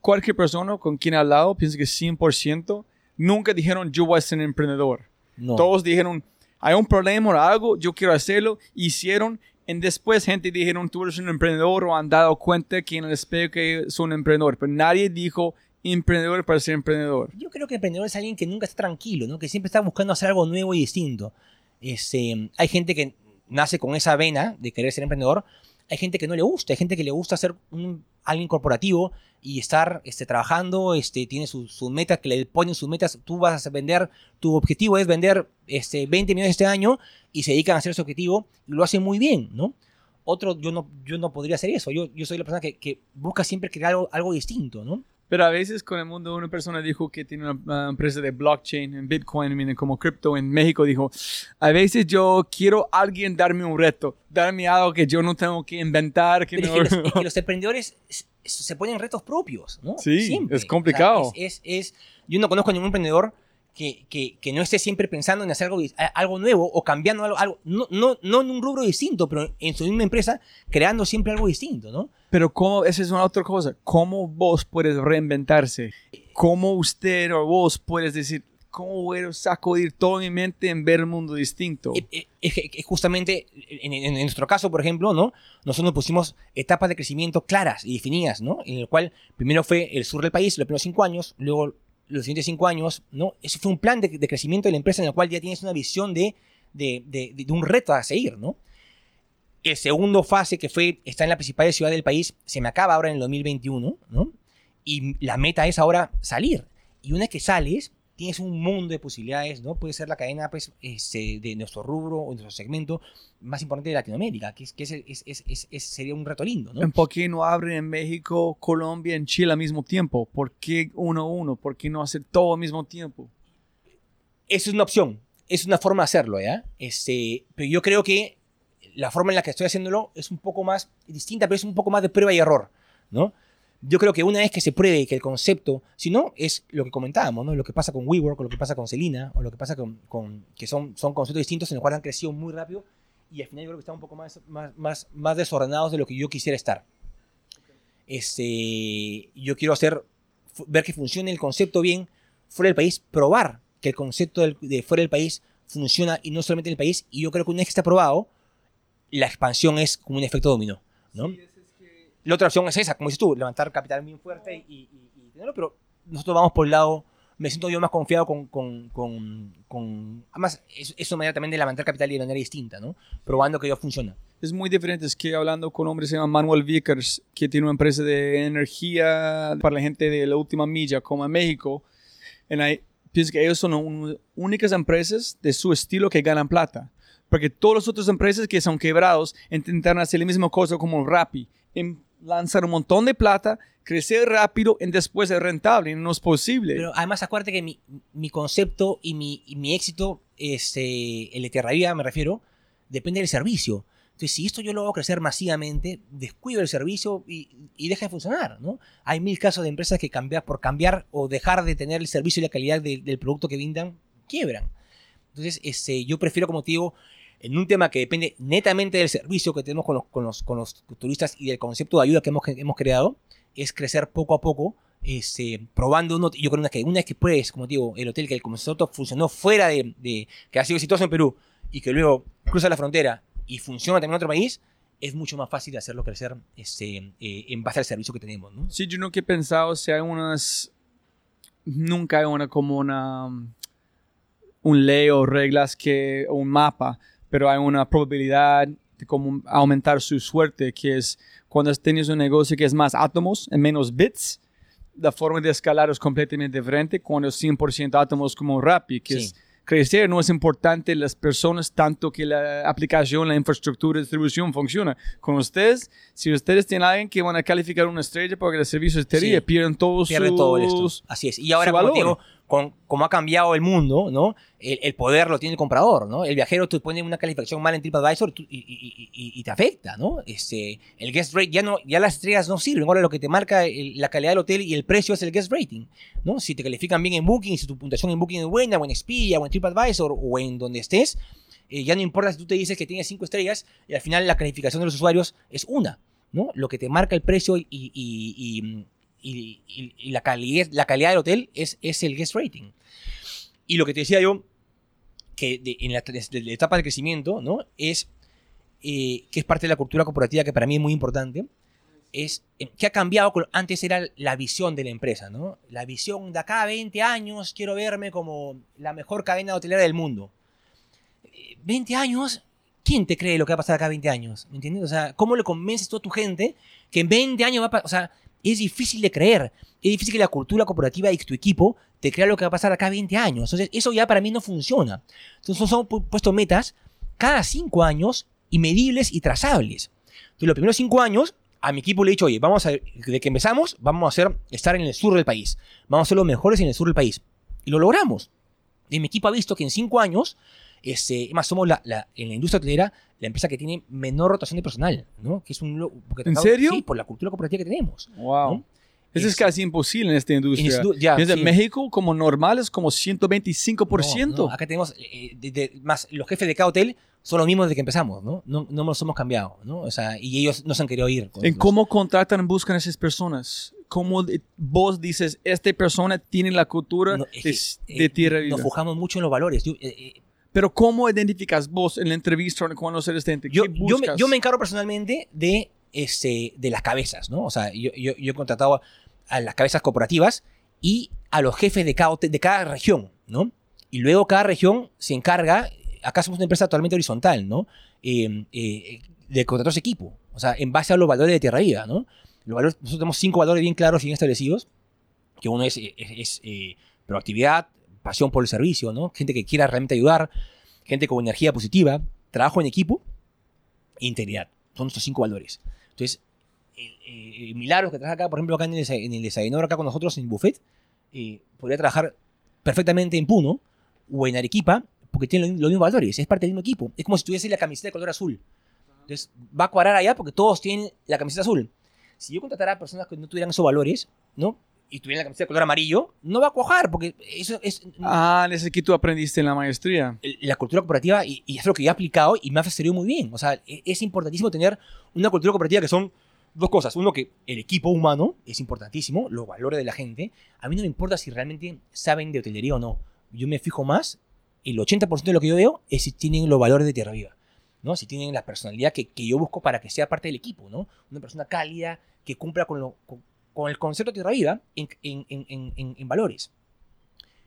cualquier persona con quien he hablado piensa que 100% nunca dijeron yo voy a ser emprendedor. No. Todos dijeron hay un problema o algo, yo quiero hacerlo, hicieron. Y después gente dijeron tú eres un emprendedor o han dado cuenta que en el espejo que son un emprendedor. Pero nadie dijo emprendedor para ser emprendedor. Yo creo que emprendedor es alguien que nunca está tranquilo, ¿no? que siempre está buscando hacer algo nuevo y distinto. Este, hay gente que nace con esa vena de querer ser emprendedor, hay gente que no le gusta, hay gente que le gusta ser alguien corporativo y estar este, trabajando, este, tiene sus su metas, que le ponen sus metas, tú vas a vender, tu objetivo es vender este, 20 millones este año y se dedican a hacer ese objetivo y lo hacen muy bien, ¿no? Otro, yo no, yo no podría hacer eso, yo, yo soy la persona que, que busca siempre crear algo, algo distinto, ¿no? Pero a veces con el mundo una persona dijo que tiene una, empresa de blockchain en Bitcoin, miren, como cripto en México, dijo, a veces yo quiero alguien darme un reto, darme algo que yo no tengo que inventar. Que no... es, que los, es que los emprendedores se ponen retos propios, ¿no? Sí, Siempre. es complicado. O sea, es, es, es, yo no conozco a ningún emprendedor que, que, que, no esté siempre pensando en hacer algo, algo nuevo o cambiando algo, algo no, no, no en un rubro distinto, pero en su misma empresa, creando siempre algo distinto, ¿no? Pero cómo, esa es una otra cosa, ¿cómo vos puedes reinventarse? ¿Cómo usted o vos puedes decir, cómo voy a sacudir toda mi mente en ver el mundo distinto? Es, es, es justamente, en, nuestro caso, por ejemplo, ¿no? Nosotros nos pusimos etapas de crecimiento claras y definidas, ¿no? En el cual primero fue el sur del país, los primeros cinco años, luego los siguientes cinco años, ¿no? Ese fue un plan de, crecimiento de la empresa en el cual ya tienes una visión de un reto a seguir, ¿no? El segundo fase, que fue estar en la principal ciudad del país, se me acaba ahora en el 2021, ¿no? Y la meta es ahora salir. Y una vez que sales, tienes un mundo de posibilidades, ¿no? Puede ser la cadena pues, este, de nuestro rubro o nuestro segmento más importante de Latinoamérica, que, es, que es, es, es, sería un reto lindo, ¿no? ¿Por qué no abren en México, Colombia, en Chile al mismo tiempo? ¿Por qué uno a uno? ¿Por qué no hacer todo al mismo tiempo? Eso es una opción, es una forma de hacerlo, ¿ya? Este, pero yo creo que la forma en la que estoy haciéndolo es un poco más distinta, pero es un poco más de prueba y error, ¿no? Yo creo que una vez que se pruebe que el concepto, si no, es lo que comentábamos, ¿no? Lo que pasa con WeWork, o lo que pasa con Celina, o lo que pasa con, con que son, son conceptos distintos en los cuales han crecido muy rápido y al final yo creo que están un poco más, más, más, desordenados de lo que yo quisiera estar. Este, yo quiero hacer, ver que funcione el concepto bien fuera del país, probar que el concepto de fuera del país funciona y no solamente en el país, y yo creo que una vez que está probado, la expansión es como un efecto dominó, ¿no? Sí, es, es que... La otra opción es esa, como dices tú, levantar capital bien fuerte y, y, y tenerlo, pero nosotros vamos por el lado, me siento yo más confiado con, con, con, con además, es, es, una manera también de levantar capital de manera distinta, ¿no? Probando que ya funciona. Es muy diferente, es que hablando con hombres se llama Manuel Vickers, que tiene una empresa de energía para la gente de la última milla, como en México, en ahí, pienso que ellos son un, únicas empresas de su estilo que ganan plata porque todas las otras empresas que son quebrados intentaron hacer la misma cosa como Rappi, en lanzar un montón de plata, crecer rápido y después ser rentable, no es posible. Pero además acuérdate que mi, mi concepto y mi, y mi éxito, este, el de me refiero, depende del servicio. Entonces, si esto yo lo hago crecer masivamente, descuido el servicio y, y, deja de funcionar, ¿no? Hay mil casos de empresas que cambiar, por cambiar o dejar de tener el servicio y la calidad de, del producto que brindan, quiebran. Entonces, este, yo prefiero, como te digo, en un tema que depende netamente del servicio que tenemos con los, con los, con los turistas y del concepto de ayuda que hemos, hemos creado, es crecer poco a poco, este, probando uno, yo creo que una vez que pruebes, como digo, el hotel que el concepto funcionó fuera de, de, que ha sido exitoso en Perú y que luego cruza la frontera y funciona también en otro país, es mucho más fácil hacerlo crecer este, eh, en base al servicio que tenemos. ¿no? Sí, yo nunca he pensado si hay unas, nunca hay una como una, un ley o reglas que, o un mapa pero hay una probabilidad de cómo aumentar su suerte, que es cuando tienes un negocio que es más átomos en menos bits, la forma de escalar es completamente diferente cuando es 100% átomos como Rappi, que Sí. es crecer no es importante las personas tanto que la aplicación, la infraestructura de distribución funciona. Con ustedes, si ustedes tienen a alguien que van a calificar una estrella porque el servicio es terrible, Sí. pierden todos pierde sus... todo esto. Así es. Y ahora, como digo, con, como ha cambiado el mundo, ¿no? El, poder lo tiene el comprador, ¿no? El viajero te pone una calificación mal en TripAdvisor y, te afecta, ¿no? Este, el guest rate, ya, no, ya las estrellas no sirven. Ahora lo que te marca la calidad del hotel y el precio es el guest rating, ¿no? Si te califican bien en Booking, si tu puntuación en Booking es buena, o en Expedia, o en TripAdvisor, o en donde estés, eh, ya no importa si tú te dices que tienes cinco estrellas y al final la calificación de los usuarios es una, ¿no? Lo que te marca el precio y- y- y- la, calidad, la calidad del hotel es, es el guest rating. Y lo que te decía yo, que de- en la, desde la etapa de crecimiento, ¿no? Es eh, que es parte de la cultura corporativa que para mí es muy importante, es eh, que ha cambiado, antes era la visión de la empresa, ¿no? La visión de acá a 20 años quiero verme como la mejor cadena hotelera del mundo. Eh, 20 años, ¿quién te cree lo que va a pasar acá a 20 años? ¿Me entiendes? O sea, ¿cómo le convences tú a tu gente que en 20 años va a pasar? O sea, es difícil de creer. Es difícil que la cultura corporativa y tu equipo te crea lo que va a pasar acá a 20 años. Entonces, eso ya para mí no funciona. Entonces, pu- puesto metas cada 5 años y medibles y trazables. Entonces, los primeros 5 años, a mi equipo le he dicho, oye, vamos a, de que empezamos, vamos a hacer, estar en el sur del país. Vamos a ser los mejores en el sur del país. Y lo logramos. Y mi equipo ha visto que en 5 años, este, más somos la, la- en la industria hotelera la empresa que tiene menor rotación de personal, ¿no? Que es un, porque ¿En serio? Sí, por la cultura corporativa que tenemos. Wow. ¿no? Eso es, Es- casi imposible en esta industria. En Piensa, sí. México, como normal, es como 125%. No, no, acá tenemos, eh, de- de- más los jefes de cada hotel son los mismos desde que empezamos, ¿no? No, no nos hemos cambiado, ¿no? O sea, y ellos no se han querido ir. ¿En los- cómo contratan, buscan a esas personas? ¿Cómo de- vos dices, esta persona tiene la cultura No, es de, que, de eh, tierra viva? Nos fijamos mucho en los valores. Yo, eh, eh, Pero ¿cómo identificas vos en la entrevista o cuando eres gente? yo, ¿Qué yo, me, yo me encargo personalmente de, este, de las cabezas, ¿no? O sea, yo, yo, yo he contratado a las cabezas corporativas y a los jefes de cada, de cada región, ¿no? Y luego cada región se encarga, acá somos una empresa totalmente horizontal, ¿no? Eh, eh, de contratar ese equipo, o sea, en base a los valores de Tierra Viva, ¿no? Los valores, nosotros tenemos cinco valores bien claros y bien establecidos, que uno es, es, es, eh, proactividad, pasión por el servicio, ¿no? Gente que quiera realmente ayudar, gente con energía positiva, trabajo en equipo integridad. Son nuestros cinco valores. Entonces, el, el Milagros que trabaja acá, por ejemplo, acá en el, en el desayunador, acá con nosotros en buffet, eh, podría trabajar perfectamente en Puno o en Arequipa porque tiene los, los mismos valores, es parte del mismo equipo. Es como si tuviese la camiseta de color azul. Entonces, va a cuadrar allá porque todos tienen la camiseta azul. Si yo contratara a personas que no tuvieran esos valores, ¿no? Y tuvieran la camiseta de color amarillo, no va a cuajar porque eso es... Ah, ese que tú aprendiste en la maestría. la cultura cooperativa y, y es lo que yo he aplicado y me ha servido muy bien. O sea, e- es importantísimo tener una cultura cooperativa que son dos cosas. Uno, que el equipo humano es importantísimo, los valores de la gente. A mí no me importa si realmente saben de hotelería o no. Yo me fijo más, el 80% de lo que yo veo es si tienen los valores de Tierra Viva. ¿no? Si tienen la personalidad que, que yo busco para que sea parte del equipo. ¿no? Una persona cálida que cumpla con, lo, con, con el concepto de Tierra Viva en, en- en- en- valores.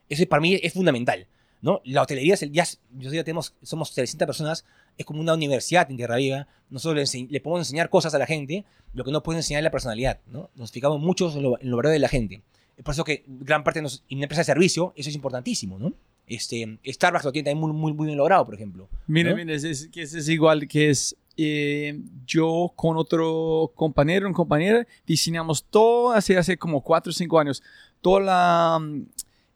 Eso para mí es fundamental. ¿no? La hotelería, es el, ya, yo ya tenemos, somos 300 personas, es como una universidad en Tierra Viva. Nosotros le, le podemos enseñar cosas a la gente, lo que no puede enseñar es la personalidad. ¿no? Nos fijamos mucho en lo, en lo verdadero de la gente. Es por eso que gran parte de nos, en una empresa de servicio, eso es importantísimo. ¿no? Este, Starbucks lo tiene también muy, muy, muy bien logrado, por ejemplo. Mira, ¿no? mira, es, es, es igual que es eh, yo con otro compañero, un compañera, diseñamos todo hace, hace como 4 o 5 años, todo el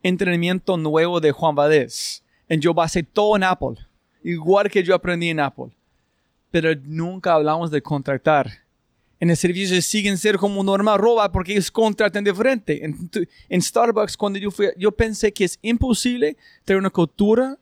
entrenamiento nuevo de Juan Valdés. Y yo basé todo en Apple, igual que yo aprendí en Apple. Pero nunca hablamos de contratar. En el servicio siguen ser como normal roba porque ellos contratan diferente. En, en Starbucks, cuando yo fui, yo pensé que es imposible tener una cultura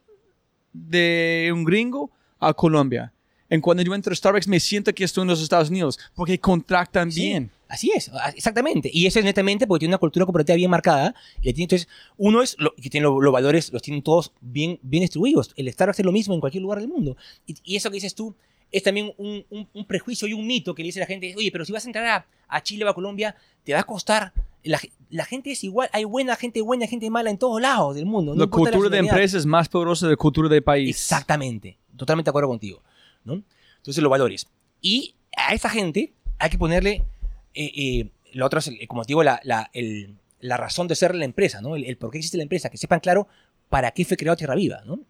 de un gringo a Colombia. En cuando yo entro a Starbucks me siento que estoy en los Estados Unidos porque contratan Sí, bien. Así es, a- exactamente. Y eso es netamente porque tiene una cultura cooperativa bien marcada. Y tiene, entonces, uno es lo, que tiene lo- los valores, los tienen todos bien, bien distribuidos. El Starbucks es lo mismo en cualquier lugar del mundo. Y, y eso que dices tú es también un, un- un prejuicio y un mito que le dice la gente, oye, pero si vas a entrar a, a Chile o a Colombia, te va a costar. La, la gente es igual, hay buena gente buena, gente mala en todos lados del mundo. no la cultura de nacionalidad. empresa es más poderosa de la cultura de país. Exactamente, totalmente de acuerdo contigo. ¿No? Entonces, los valores. Y a esa gente hay que ponerle, eh, eh, lo otro es, como digo, la, la, el- la razón de ser la empresa, ¿no? El, el por qué existe la empresa, que sepan claro para qué fue creado Tierra Viva, ¿no? En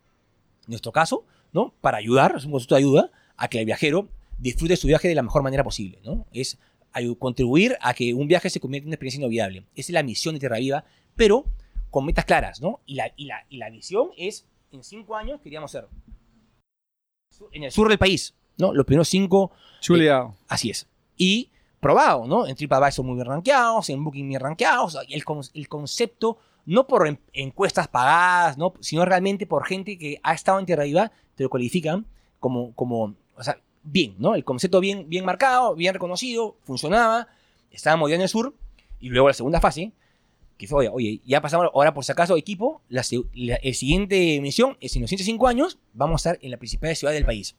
nuestro caso, ¿no? Para ayudar, es un concepto de ayuda a que el viajero disfrute su viaje de la mejor manera posible, ¿no? Es contribuir a que un viaje se convierta en una experiencia inolvidable. Esa es la misión de Tierra Viva, pero con metas claras, ¿no? Y la, y la, y la visión es, en cinco años queríamos ser en el sur del país, ¿no? Los primeros cinco Chuleado. Así es. Y probado, ¿no? En TripAdvisor muy bien rankeados, en Booking bien rankeados. El, con- el concepto, no por en- encuestas pagadas, ¿no? sino realmente por gente que ha estado en Tierra Viva, te lo cualifican como, como o sea, bien, ¿no? El concepto bien, bien marcado, bien reconocido, funcionaba, estábamos ya en el sur, y luego la segunda fase, que fue, oye, oye, ya pasamos, ahora por si acaso, equipo, la, la siguiente misión es en los 105 años, vamos a estar en la principal ciudad del país.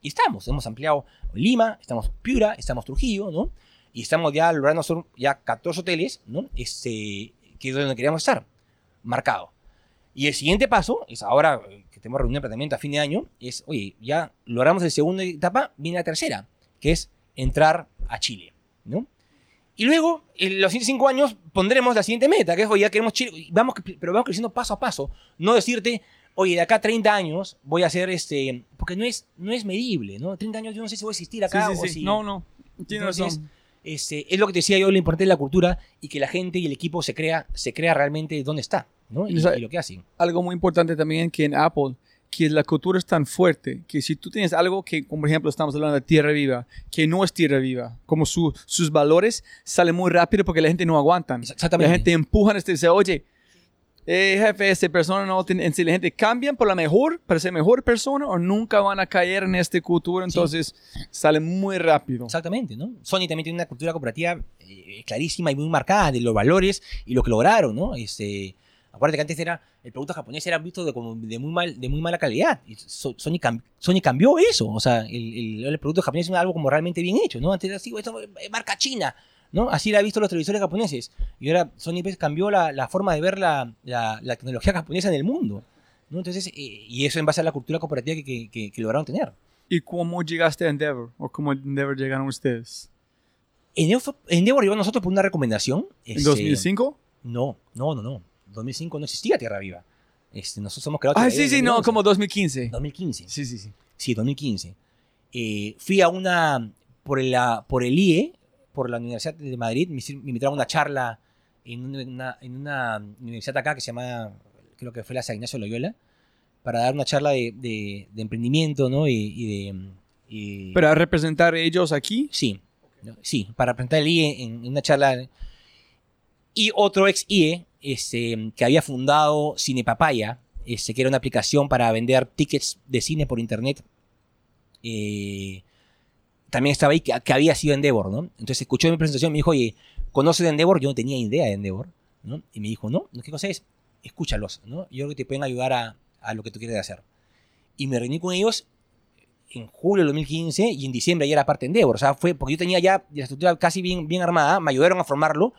Y estamos, hemos ampliado Lima, estamos Piura, estamos Trujillo, ¿no? Y estamos ya logrando hacer ya 14 hoteles, ¿no? Este, que es donde queríamos estar, marcado. Y el siguiente paso es ahora eh, que tenemos reunión de planteamiento a fin de año, es, oye, ya logramos la segunda etapa, viene la tercera, que es entrar a Chile, ¿no? Y luego, en los siguientes cinco años, pondremos la siguiente meta, que es, oye, ya queremos Chile, vamos, pero vamos creciendo paso a paso. No decirte, oye, de acá a 30 años voy a hacer este, porque no es, no es medible, ¿no? 30 años yo no sé si voy a existir acá sí, sí, o sí. si... No, no. Tienes Entonces, razón. Este, es lo que te decía yo, lo importante de la cultura y que la gente y el equipo se crea, se crea realmente dónde está, ¿no? Y, O sea, y lo que hacen. algo muy importante también que en Apple, que la cultura es tan fuerte que si tú tienes algo que, como por ejemplo, estamos hablando de tierra viva, que no es tierra viva, como su- sus valores salen muy rápido porque la gente no. Exactamente. La gente empuja este dice, oye, eh, jefe, esta persona no tiene, en sí, la gente cambian por la mejor, para ser mejor persona o nunca van a caer en esta cultura, entonces sale muy rápido. Exactamente, ¿no? Sony también tiene una cultura cooperativa eh, clarísima y muy marcada de los valores y lo que lograron, ¿no? Este, acuérdate que antes era, el producto japonés era visto de, como de, muy, mal, de muy mala calidad. Y So- Sony, cam- Sony cambió eso, o sea, el, el- el producto japonés es algo como realmente bien hecho, ¿no? Antes era así, esto es marca china, ¿no? Así era visto los televisores japoneses. Y ahora Sony pues, cambió la, la forma de ver la, la- la tecnología japonesa en el mundo, ¿no? Entonces, eh, y eso en base a la cultura cooperativa que, que- que- que lograron tener. ¿Y cómo llegaste a Endeavor? ¿O cómo Endeavor llegaron ustedes? Endeavor, Endeavor llegó a nosotros por una recomendación. ¿En este, 2005? No, no, no, no. 2005 no existía Tierra Viva. Este, nosotros somos creados Ah, sí, sí, no, 2011. como 2015. 2015. Sí, sí, sí. Sí, 2015. Eh, fui a una, por, la, por el IE, por la Universidad de Madrid, me, me invitaron a una charla en una, en una universidad acá que se llama, creo que fue la San Ignacio Loyola, para dar una charla de, de- de emprendimiento, ¿no? Y, y de... y- Para representar ellos aquí. Sí, ¿no? sí, para presentar el IE en, en una charla. Y otro ex IE este, que había fundado Cine Papaya, este, que era una aplicación para vender tickets de cine por internet. eh, también estaba ahí, que, que había sido Endeavor, ¿no? Entonces escuchó mi presentación y me dijo, oye, ¿conoces de Endeavor? Yo no tenía idea de Endeavor, ¿no? Y me dijo, no, ¿qué cosa es? Escúchalos, ¿no? Yo creo que te pueden ayudar a, a lo que tú quieres hacer. Y me reuní con ellos en julio del 2015 y en diciembre ya era parte de Endeavor. O sea, fue porque yo tenía ya la estructura casi bien, bien armada, me ayudaron a formarlo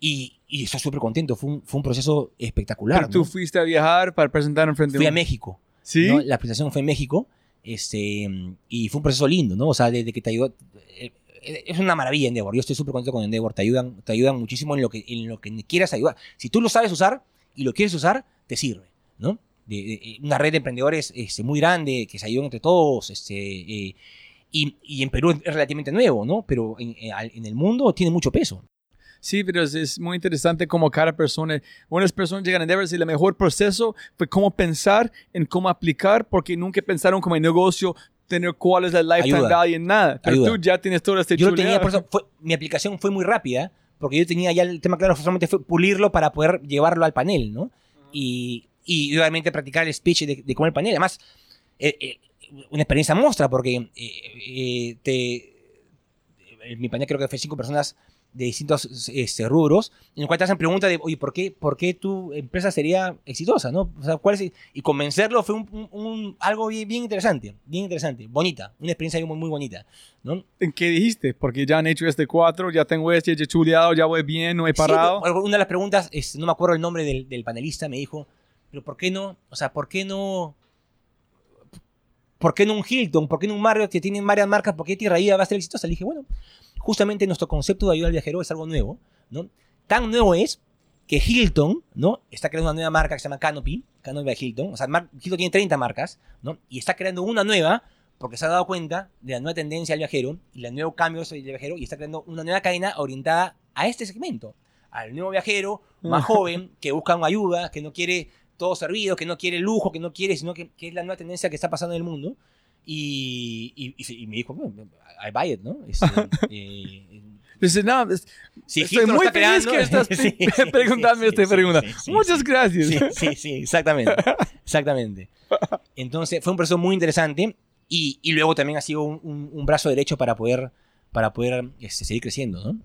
y, y estoy súper contento. Fue un, fue un proceso espectacular. Pero tú ¿no? fuiste a viajar para presentar en frente Fui a México. ¿Sí? ¿no? La presentación fue en México este, y fue un proceso lindo, ¿no? O sea, desde que te ayudó. eh, eh, Es una maravilla Endeavor. Yo estoy súper contento con Endeavor. Te ayudan, te ayudan muchísimo en lo, que, en lo que quieras ayudar. Si tú lo sabes usar y lo quieres usar, te sirve, ¿no? De- de- una red de emprendedores este, muy grande que se ayudan entre todos. Este, eh, y, y en Perú es relativamente nuevo, ¿no? Pero en el mundo tiene mucho peso. Sí, pero es, es muy interesante como cada persona, unas personas llegan a Endeavor y el mejor proceso fue cómo pensar en cómo aplicar, porque nunca pensaron como en negocio, tener cuál es la lifetime Ayuda. value en nada. Pero Ayuda. tú ya tienes toda esta Yo lo tenía, por eso fue- mi aplicación fue muy rápida, porque yo tenía ya el tema claro, solamente fue pulirlo para poder llevarlo al panel, ¿no? Y, y obviamente practicar el speech de, de cómo el panel. Además, eh, eh, una experiencia muestra, porque eh, eh, te, en mi panel creo que fue cinco personas de distintos este, rubros, en el cual te hacen preguntas de, oye, ¿por qué, ¿por qué tu empresa sería exitosa? ¿no? O sea, ¿cuál es? Y convencerlo fue un, un- un- algo bien, bien interesante, bien interesante, bonita, una experiencia muy, muy bonita, ¿no? ¿En qué dijiste? Porque ya han hecho este cuatro, ya tengo este, ya he chuleado, ya voy bien, no he Sí, parado. pero una de las preguntas, este, no me acuerdo el nombre del, del panelista, me dijo, pero ¿por qué no? O sea, ¿por qué no? ¿por qué no un Hilton? ¿Por qué no un Marriott que tienen varias marcas? ¿Por qué Tierra va a ser exitosa? Le dije, bueno, justamente nuestro concepto de ayuda al viajero es algo nuevo, ¿no? Tan nuevo es que Hilton, ¿no? Está creando una nueva marca que se llama Canopy, Canopy by Hilton. O sea, Mar- Hilton tiene 30 marcas, ¿no? Y está creando una nueva porque se ha dado cuenta de la nueva tendencia al viajero y el nuevo cambio del viajero y está creando una nueva cadena orientada a este segmento, al nuevo viajero más joven que busca una ayuda, que no quiere todo servido, que no quiere lujo, que no quiere, sino que, que es la nueva tendencia que está pasando en el mundo. Y, y, y me dijo, "Bueno, I buy it, ¿no? Este, eh, Dice, no, es- si estoy muy feliz creando- que estás Sí, pe- sí, esta sí, pregunta. Muchas gracias. Sí, sí, sí, exactamente. Exactamente. Entonces, fue un proceso muy interesante y, y luego también ha sido un, un- un brazo derecho para poder, para poder este, seguir creciendo, ¿no?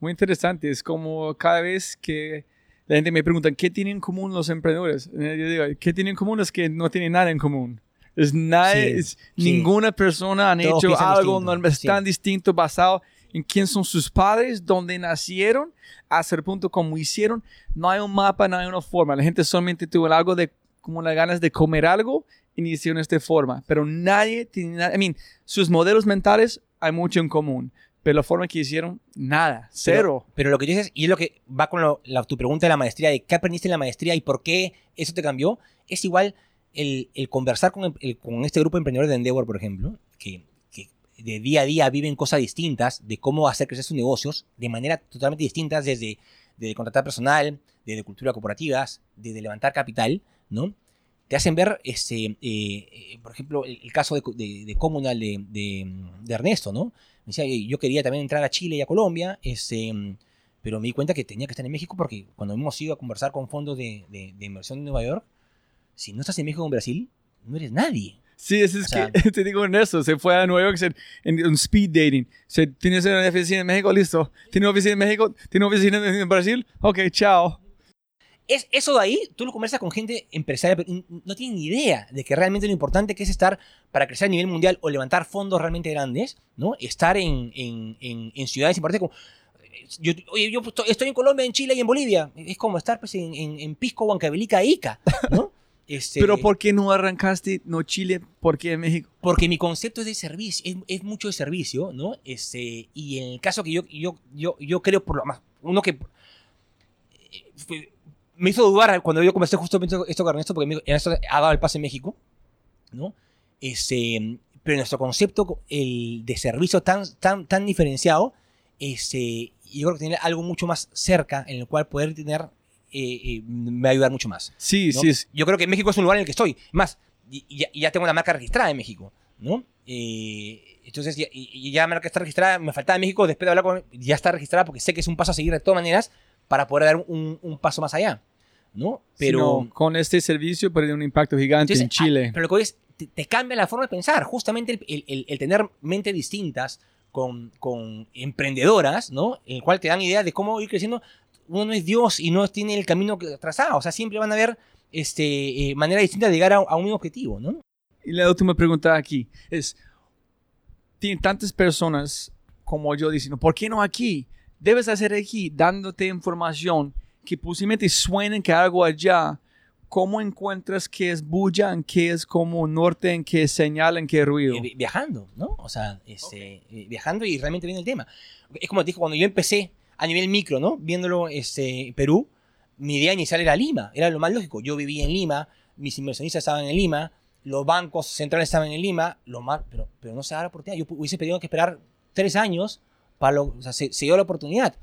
Muy interesante. Es como cada vez que la gente me pregunta, ¿qué tienen en común los emprendedores? Eh, Yo digo, ¿qué tienen en común? Es que no tienen nada en común. Es Sí, sí. ninguna persona han Todos hecho algo distinto, no, es sí. tan distinto basado en quién son sus padres, dónde nacieron, hasta el punto como hicieron. No hay un mapa, no hay una forma. La gente solamente tuvo algo de como las ganas de comer algo y hicieron de esta forma. Pero nadie tiene nada. I mean, sus modelos mentales hay mucho en común. Pero la forma que hicieron, nada, cero. Pero, pero lo que dices, y es lo que va con lo- la- tu pregunta de la maestría, de qué aprendiste en la maestría y por qué eso te cambió, es igual el, el conversar con, el- con este grupo de emprendedores de Endeavor, por ejemplo, que, que de día a día viven cosas distintas de cómo hacer crecer sus negocios de manera totalmente distintas, desde, desde contratar personal, desde cultura corporativas, desde levantar capital, ¿no? Te hacen ver, este, eh, eh, por ejemplo, el, el caso de, de, de Comunal de, de, Ernesto, ¿no? Me decía, "Oye, yo quería también entrar a Chile y a Colombia, este, pero me di cuenta que tenía que estar en México porque cuando hemos ido a conversar con fondos de- de inversión en Nueva York, si no estás en México o en Brasil, no eres nadie. Sí, es O sea- que te digo en eso. Se fue a Nueva York se- en un speed dating. Se, ¿Tienes una oficina en México? Listo. ¿Tiene una oficina en México? ¿Tiene una oficina en Brasil? Ok, chao. Es, eso de ahí, tú lo conversas con gente empresaria, pero no tienen ni idea de que realmente lo importante que es estar para crecer a nivel mundial o levantar fondos realmente grandes, ¿no? Estar en, en- en- en ciudades importantes como... Yo, oye, yo estoy- estoy en Colombia, en Chile y en Bolivia. Es como estar pues, en, en, en Pisco, Huancavelica, Ica, ¿no? Este, Pero ¿por qué no arrancaste no Chile? ¿Por qué México? Porque mi concepto es de servicio, es, es mucho de servicio, ¿no? Este, y en el caso que yo, yo, yo, yo creo, por lo más, uno que eh, fue- me hizo dudar cuando yo conversé justo esto con Ernesto, porque Ernesto ha dado el paso en México, ¿no? Este, pero nuestro concepto el de servicio tan, tan, tan diferenciado, este, yo creo que tener algo mucho más cerca en el cual poder tener, eh, me va a ayudar mucho más. Sí, ¿no? sí. es- Yo creo que México es un lugar en el que estoy. Más, y, y ya, tengo una marca registrada en México, ¿no? Eh, entonces, ya, y, ya la marca está registrada, me faltaba México, después de hablar con ya está registrada porque sé que es un paso a seguir de todas maneras para poder dar un, un paso más allá, ¿no? Pero, Sino con este servicio puede tener un impacto gigante entonces, en Chile. ah, pero lo que es, te, te cambia la forma de pensar. Justamente el, el- el- el tener mentes distintas con, con emprendedoras, ¿no? En el cual te dan idea de cómo ir creciendo. Uno no es Dios y no tiene el camino trazado. O sea, siempre van a haber este, eh, maneras distintas de llegar a, a un mismo objetivo, ¿no? Y la última pregunta aquí es, tienen tantas personas como yo diciendo, ¿por qué no aquí? Debes hacer aquí, dándote información que posiblemente suenen que algo allá. ¿Cómo encuentras qué es bulla, en qué es como norte, en qué es señal, en qué ruido? Eh, vi- viajando, ¿no? O sea, este, eh, viajando y realmente viene el tema. Es como te digo, cuando yo empecé a nivel micro, ¿no? Viéndolo este, Perú, mi idea inicial era Lima, era lo más lógico. Yo vivía en Lima, mis inversionistas estaban en Lima, los bancos centrales estaban en Lima, lo más, pero, pero no se da la oportunidad. Yo hubiese pedido que esperar tres años para lo, o sea, se, se dio la oportunidad.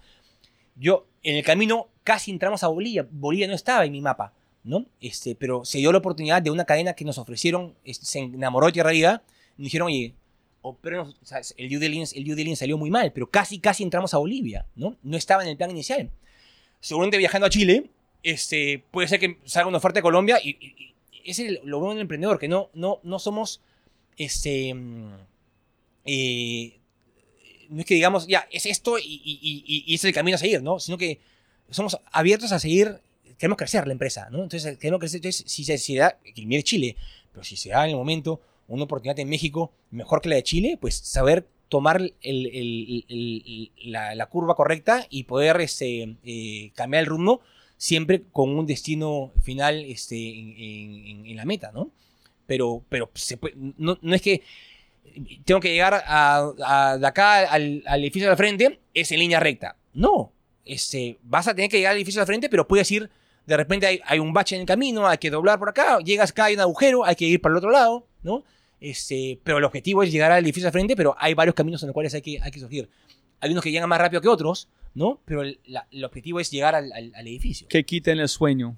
Yo, en el camino, casi entramos a Bolivia. Bolivia no estaba en mi mapa, ¿no? Este, pero se dio la oportunidad de una cadena que nos ofrecieron, este, se enamoró de Tierra Viva, me dijeron, oye, opérenos, o sea, el due, diligence, el due diligence salió muy mal, pero casi, casi entramos a Bolivia, ¿no? No estaba en el plan inicial. Seguramente viajando a Chile, este, puede ser que salga una oferta de Colombia y, y- y ese es lo bueno del emprendedor, que no, no, no somos, este, mm, eh, no es que digamos, ya, es esto y, y- es el camino a seguir, ¿no? Sino que somos abiertos a seguir, queremos crecer la empresa, ¿no? Entonces, queremos crecer, entonces, si se, se da, que mire Chile, pero si se da en el momento una oportunidad en México mejor que la de Chile, pues saber tomar la, la curva correcta y poder este, eh, cambiar el rumbo siempre con un destino final este, en, la meta, ¿no? pero, pero no, es que tengo que llegar a, de acá al, edificio de frente, es en línea recta. No, este, vas a tener que llegar al edificio de frente, pero puedes ir, de repente hay, hay un bache en el camino, hay que doblar por acá, llegas acá, hay un agujero, hay que ir para el otro lado, ¿no? Este, pero el objetivo es llegar al edificio de frente, pero hay varios caminos en los cuales hay que, hay que surgir. Hay unos que llegan más rápido que otros, ¿no? Pero el, la- el objetivo es llegar al, al- al edificio. ¿Qué quiten el sueño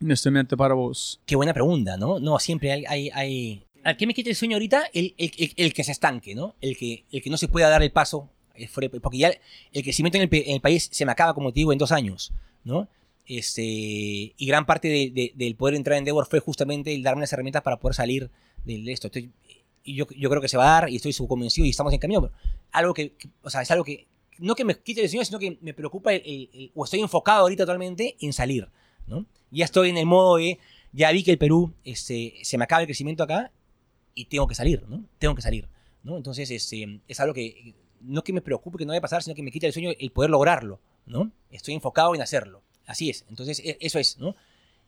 en este momento para vos? Qué buena pregunta, ¿no? No, siempre hay... hay, hay... ¿Al qué me quita el sueño ahorita? El, el- el- el que se estanque, ¿no? El que, el que no se pueda dar el paso. eh, Porque ya el crecimiento en el, en el país se me acaba, como te digo, en dos años, ¿no? Este, y gran parte de- de- del poder entrar en Endeavor fue justamente el darme las herramientas para poder salir de, esto. Estoy- yo, yo creo que se va a dar y estoy convencido y estamos en camino. Algo que, que- o sea, es algo que, no que me quite el sueño, sino que me preocupa el- el- el- o estoy enfocado ahorita totalmente en salir, ¿no? Ya estoy en el modo de, ya vi que el Perú este, se me acaba el crecimiento acá y tengo que salir, ¿no? Tengo que salir, ¿no? Entonces, este, es algo que no que me preocupe que no vaya a pasar, sino que me quita el sueño el poder lograrlo, ¿no? Estoy enfocado en hacerlo. Así es. Entonces, e- eso es, ¿no?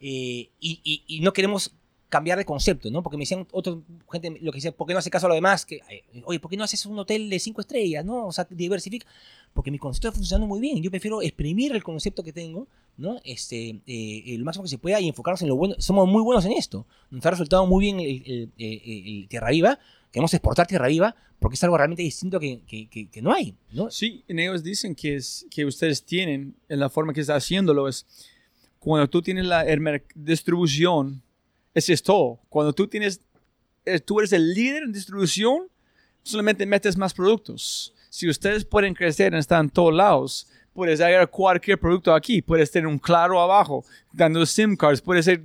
Eh, y, y- y no queremos cambiar de concepto, ¿no? Porque me decían otra gente, lo que dice, ¿por qué no hace caso a lo demás? Que, oye, ¿por qué no haces un hotel de cinco estrellas, ¿no? O sea, diversifica. Porque mi concepto está funcionando muy bien. Yo prefiero exprimir el concepto que tengo, ¿no? Este, eh, el máximo que se pueda y enfocarnos en lo bueno. Somos muy buenos en esto. Nos ha resultado muy bien el, el- el- el Tierra Viva. Queremos exportar Tierra Viva porque es algo realmente distinto que, que- que- que no hay, ¿no? Sí, en ellos dicen que, es, que ustedes tienen, en la forma que está haciéndolo, es cuando tú tienes la distribución, ese es todo. Cuando tú tienes, eh, tú eres el líder en distribución, solamente metes más productos. Si ustedes pueden crecer, están en todos lados. Puedes agregar cualquier producto aquí. Puedes tener un claro abajo, dando SIM cards. Puede ser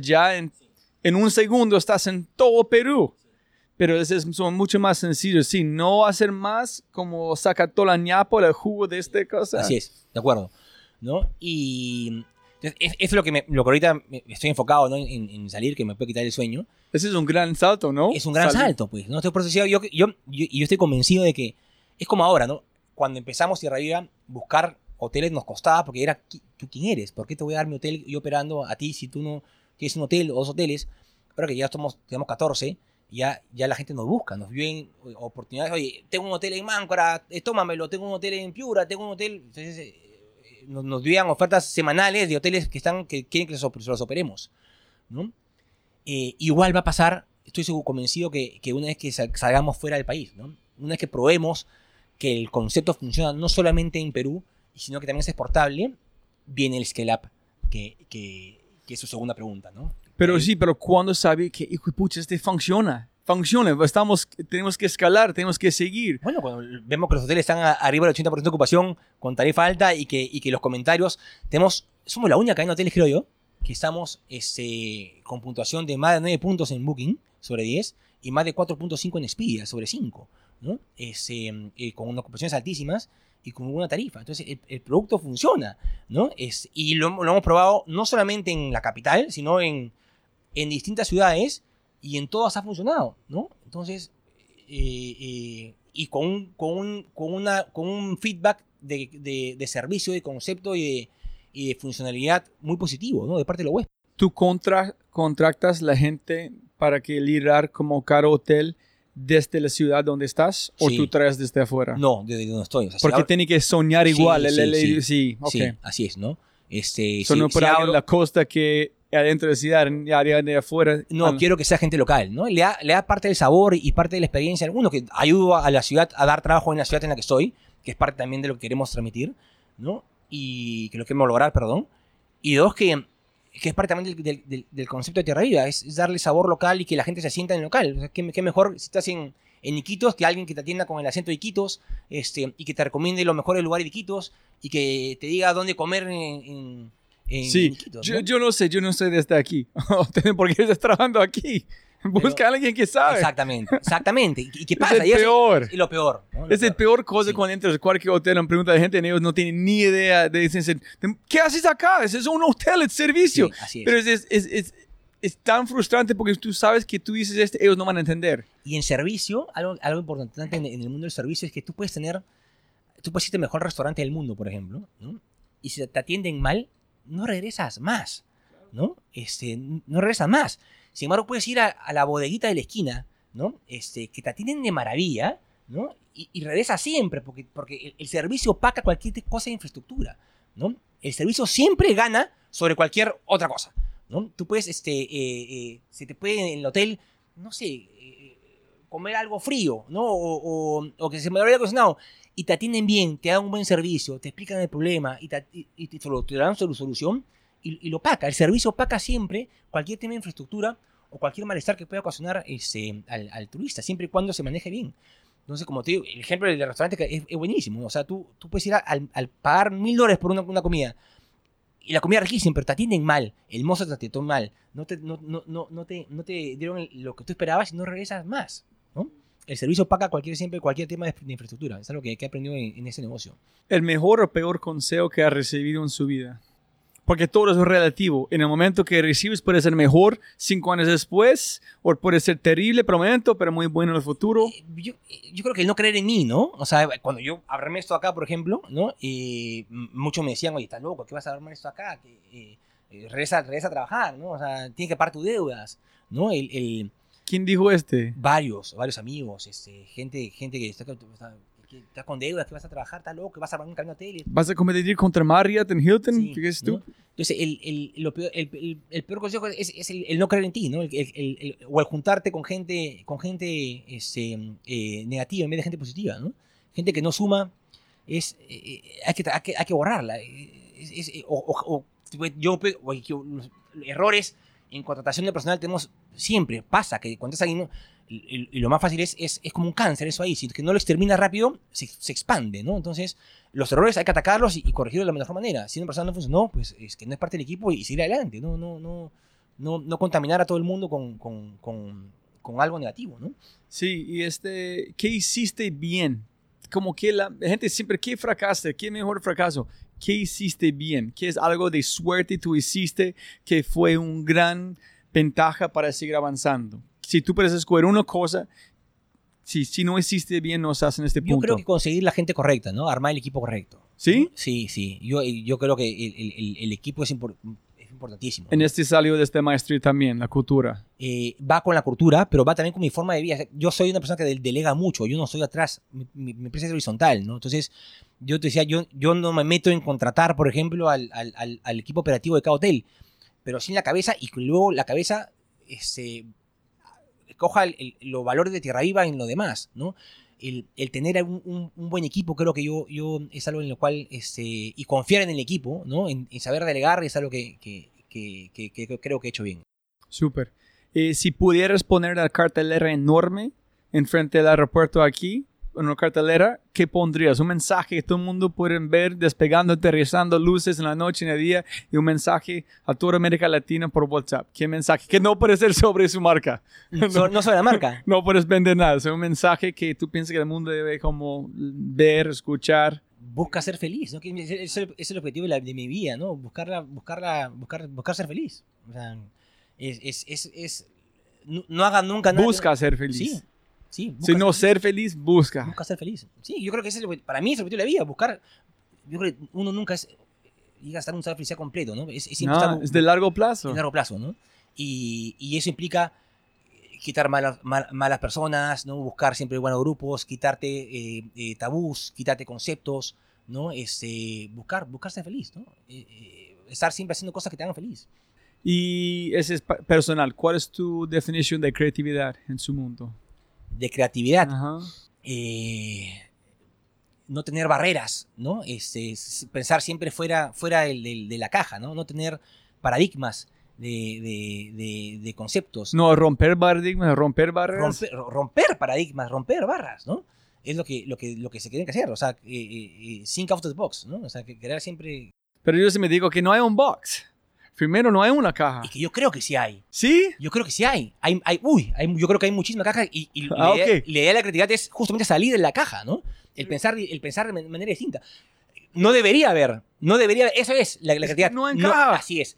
ya en, un segundo estás en todo Perú. Pero es, son mucho más sencillos. Sí, no hacer más como sacar toda la ñapa, el jugo de esta cosa. Así es, de acuerdo. ¿no? Y entonces, es, es lo, que me- lo que ahorita me- estoy enfocado ¿no? en, en salir, que me puede quitar el sueño. Ese es un gran salto, ¿no? Es un gran Salir. salto, pues. ¿no? Estoy procesado. Yo, yo, yo, y yo estoy convencido de que es como ahora, ¿no? Cuando empezamos Tierra Viva, buscar hoteles nos costaba porque era, ¿qui- ¿tú quién eres? ¿Por qué te voy a dar mi hotel yo operando a ti si tú no tienes un hotel o dos hoteles? Ahora que ya somos, tenemos 14, ya, ya la gente nos busca, nos viven oportunidades. Oye, tengo un hotel en Máncora, eh, tómamelo, tengo un hotel en Piura, tengo un hotel... Entonces, eh, nos, nos envían ofertas semanales de hoteles que están que quieren que los, los operemos, ¿no? Eh, igual va a pasar, estoy convencido que, que una vez que sal- salgamos fuera del país, ¿no? Una vez que probemos que el concepto funciona no solamente en Perú, sino que también es exportable, viene el scale up, que, que, que es su segunda pregunta, ¿no? Pero Eh, sí, pero cuando sabe que, hijo de pucha, este funciona. Funciona. Estamos, tenemos que escalar, tenemos que seguir. Bueno, cuando vemos que los hoteles están a- arriba del 80% de ocupación con tarifa alta y que, y que los comentarios, tenemos, somos la única cadena de hoteles, creo yo, que estamos este, con puntuación de más de 9 puntos en Booking sobre 10 y más de 4.5 en Expedia sobre 5, ¿no? Este, eh, con unas ocupaciones altísimas y con buena tarifa. Entonces, el, el producto funciona, ¿no? Es, y lo, lo hemos probado no solamente en la capital, sino en, en distintas ciudades y en todas ha funcionado, ¿no? Entonces, eh, eh, y con un, con un, con una, con un feedback de, de- de servicio, de concepto y de, y de funcionalidad muy positivo, ¿no? De parte de los huéspedes. Tú contra, contratas la gente para que liderar como caro hotel desde la ciudad donde estás o Sí. tú traes desde afuera. No, desde donde estoy. O sea, si Porque ahora- tiene que soñar Sí, igual. el- sí, el- sí. sí, ok. Sí, así es, ¿no? Este, si- no si abro- en la costa que adentro de la ciudad, en área de afuera. No, Ah, quiero que sea gente local, ¿no? Le da, le da parte del sabor y parte de la experiencia. Uno, que ayudo a la ciudad a dar trabajo en la ciudad en la que estoy, que es parte también de lo que queremos transmitir, ¿no? Y que lo queremos lograr, perdón. Y dos, que, que es parte también del, del- del- del concepto de Tierra Viva, es, es darle sabor local y que la gente se sienta en el local. O sea, ¿qué, qué mejor si estás en, en Iquitos que alguien que te atienda con el acento de Iquitos este, y que te recomiende los mejores lugares de Iquitos y que te diga dónde comer en, en, en Sí, Iquitos, yo, ¿no? yo no sé, yo no estoy desde aquí. ¿Por qué estás trabajando aquí? Busca a alguien que sabe. Exactamente, exactamente. ¿Y y qué Es pasa? el Y eso- peor. Y lo peor. ¿no? Lo Es el peor cosa Sí. cuando entras a cualquier hotel en pregunta de gente y ellos no tienen ni idea. De, dicen, ¿qué haces acá? Es un hotel, es servicio. Sí, así es. Pero es, es, es, es- es tan frustrante porque tú sabes que tú dices esto, ellos no van a entender. Y en servicio, algo, algo importante en, en el mundo del servicio es que tú puedes tener, tú puedes irte al mejor restaurante del mundo, por ejemplo, ¿no? Y si te atienden mal, no regresas más, ¿no? Este, no regresas más. Sin embargo, puedes ir a, la bodeguita de la esquina, ¿no? Este, que te atienden de maravilla, ¿no? Y, y regresa siempre, porque, porque el, servicio opaca cualquier cosa de infraestructura, ¿no? El servicio siempre gana sobre cualquier otra cosa, ¿no? Tú puedes, este, eh, eh, se te puede en el hotel, no sé, eh, comer algo frío, ¿no? O, o- que se me olvidó el acondicionado, y te atienden bien, te dan un buen servicio, te explican el problema y te, y- y te, te dan su solución y, y lo paga. El servicio paga siempre cualquier tema de infraestructura o cualquier malestar que pueda ocasionar este, al, al turista, siempre y cuando se maneje bien. Entonces, como te digo, el ejemplo del restaurante es, es buenísimo. O sea, tú, tú puedes ir a- al, al pagar mil dólares por una, una comida y la comida es riquísima, pero te atienden mal. El mozo te atendió mal. No te, no, no, no, no te, no te dieron lo que tú esperabas y no regresas más. El servicio paga cualquier, siempre cualquier tema de, de infraestructura. Es algo que, que he aprendido en, en ese negocio. El mejor o peor consejo que ha recibido en su vida. Porque todo es relativo. En el momento que recibes puede ser mejor cinco años después, o puede ser terrible por el momento, pero muy bueno en el futuro. Eh, Yo, yo creo que el no creer en mí, ¿no? O sea, cuando yo armé esto acá, por ejemplo, ¿no? Eh, muchos me decían, oye, estás loco, ¿qué vas a armar esto acá? Que, eh, eh, regresa, regresa a trabajar, ¿no? O sea, tienes que pagar tus deudas, ¿no? El, el- ¿Quién dijo este? varios, varios amigos, este, gente, gente que está, está- que está con deudas, que vas a trabajar, estás loco, que vas a armar un camino a tele. ¿Vas a competir contra Marriott en Hilton? Sí, ¿Qué es ¿no? tú? Entonces, el, el, lo peor, el, el- el peor consejo es, es el, no creer en ti, ¿no? El, el- el- el- o el juntarte con gente, con gente este, eh, negativa en vez de gente positiva, ¿no? Gente que no suma, es, eh, hay, que, hay, que, hay que borrarla. es- es- o, o- o- yo, o- yo- errores en contratación de personal tenemos siempre, pasa que cuando es alguien, y, y- y lo más fácil es, es, es como un cáncer eso ahí, si que no lo extermina rápido, se, se expande, ¿no? Entonces, los errores hay que atacarlos y, y corregirlos de la mejor manera. Si una persona no funcionó, pues es que no es parte del equipo y, seguir adelante, no, no, no, no, no contaminar a todo el mundo con, con, con, con algo negativo, ¿no? Sí, y este, ¿qué hiciste bien? Como que la gente siempre, ¿qué fracasaste? ¿Qué mejor fracaso? ¿Qué hiciste bien? ¿Qué es algo de suerte tú hiciste que fue un gran ventaja para seguir avanzando? Si tú puedes escoger una cosa, si, si no hiciste bien, no estás en este Yo punto. creo que conseguir la gente correcta, ¿no? Armar el equipo correcto. ¿Sí? Sí, sí. Yo, yo creo que el, el- equipo es, impor- es importantísimo. En este salió de esta maestría también, la cultura. eh, va con la cultura, pero va también con mi forma de vida. Yo soy una persona que del- delega mucho, yo no soy atrás, mi, mi- mi empresa es horizontal, ¿no? Entonces, yo te decía, yo, yo no me meto en contratar, por ejemplo, al, al- al- al equipo operativo de cada hotel, pero sin la cabeza y luego la cabeza este, coja el- el- los valores de Tierra Viva en lo demás, ¿no? El, el tener un, un- un buen equipo creo que yo, yo es algo en lo cual, este, y confiar en el equipo, ¿no? En, en saber delegar es algo que, que- que- que- que creo que he hecho bien. Súper. Eh, si pudieras poner la cartelera enorme enfrente del aeropuerto aquí, una cartelera, ¿qué pondrías? Un mensaje que todo el mundo puede ver despegando, aterrizando luces en la noche, en el día, y un mensaje a toda América Latina por WhatsApp. ¿Qué mensaje? Que no puede ser sobre su marca. So- no sobre la marca. No puedes vender nada. Es un mensaje que tú piensas que el mundo debe como ver, escuchar. Busca ser feliz, ¿no? Que ese ese es el- objetivo de, la- de mi vida, ¿no? Buscarla, buscarla, buscar, buscar ser feliz. O sea, es, es, es, es- no, no haga nunca nada. Busca ser feliz. Sí, sí. Si no ser, feliz, busca. busca ser feliz. Sí, yo creo que ese es el- para mí es el objetivo de la vida, buscar. Yo creo que uno nunca es, llega a estar en un estado de felicidad completo, ¿no? Es, es No, estar es de largo plazo. en largo plazo, ¿no? Y, y eso implica quitar malas, mal- malas personas, ¿no? Buscar siempre buenos grupos, quitarte eh, eh, tabús, quitarte conceptos, ¿no? Este, buscar, buscar ser feliz, ¿no? Eh, estar siempre haciendo cosas que te hagan feliz. Y ese es personal. ¿Cuál es tu definición de creatividad en su mundo? De creatividad, Ajá. no tener barreras, ¿no? Este, pensar siempre fuera, fuera del- de la caja, ¿no? No tener paradigmas de, de- de- conceptos. No, romper paradigmas, romper barreras. romper, romper paradigmas, romper barras, ¿no? Es lo que, lo que, lo que se tiene que hacer, o sea, eh, eh, eh, think out of the box, ¿no? O sea, que crear siempre... Pero yo se me digo que no hay un box. Primero, no hay una caja. Y que yo creo que sí hay, ¿Sí? yo creo que sí hay. hay, hay uy, hay- yo creo que hay muchísimas cajas y, y Ah, la, idea, ok. la idea de la creatividad es justamente salir de la caja, ¿no? El pensar, el pensar de man- manera distinta. No debería haber, no debería haber, eso es la, la Es creatividad. no encaja. así es.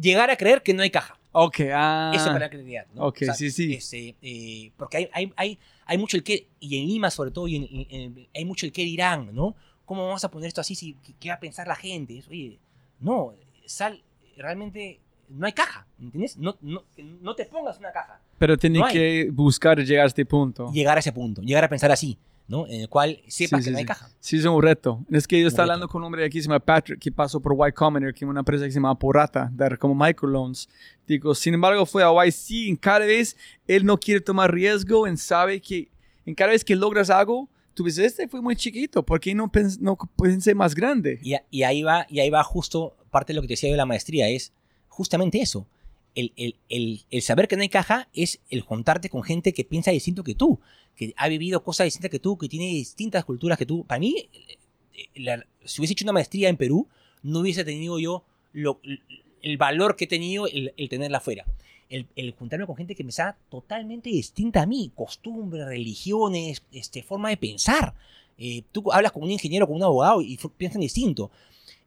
Llegar a creer que no hay caja. Ok, ah. Eso es para la creatividad. ¿no? ok, sí, sí. este, eh, porque hay, hay, hay, hay mucho el que, y en Lima sobre todo, y en- en- en- hay mucho el que dirán, ¿no? ¿Cómo vamos a poner esto así? Si, ¿qué, va a pensar la gente? Oye, no, sal, realmente no hay caja, ¿entiendes? No, no, no te pongas una caja. Pero tiene No que buscar llegar a este punto. Llegar a ese punto, llegar a pensar así, ¿no? En el cual sepas Sí, que sí, no hay sí. caja. Sí, es un reto. Es que yo estaba hablando con un hombre aquí, se llama Patrick, que pasó por Y Combinator, que es una empresa que se llama Porata, dar como microloans. Digo, sin embargo, fue a YC, en cada vez él no quiere tomar riesgo, en sabe que en cada vez que logras algo, tú dices, este fue muy chiquito, ¿por qué no, pens no pensé más grande? Y, y ahí va, y ahí va justo parte de lo que te decía yo de la maestría, es justamente eso. El, el- el- el saber que no hay caja es el juntarte con gente que piensa distinto que tú, que ha vivido cosas distintas que tú, que tiene distintas culturas que tú. Para mí, eh, la- si hubiese hecho una maestría en Perú, no hubiese tenido yo lo- el valor que he tenido el, tenerla afuera. El, juntarme con gente que pensaba totalmente distinta a mí, costumbres, religiones, este, forma de pensar. Eh, tú hablas con un ingeniero, con un abogado y piensan distinto.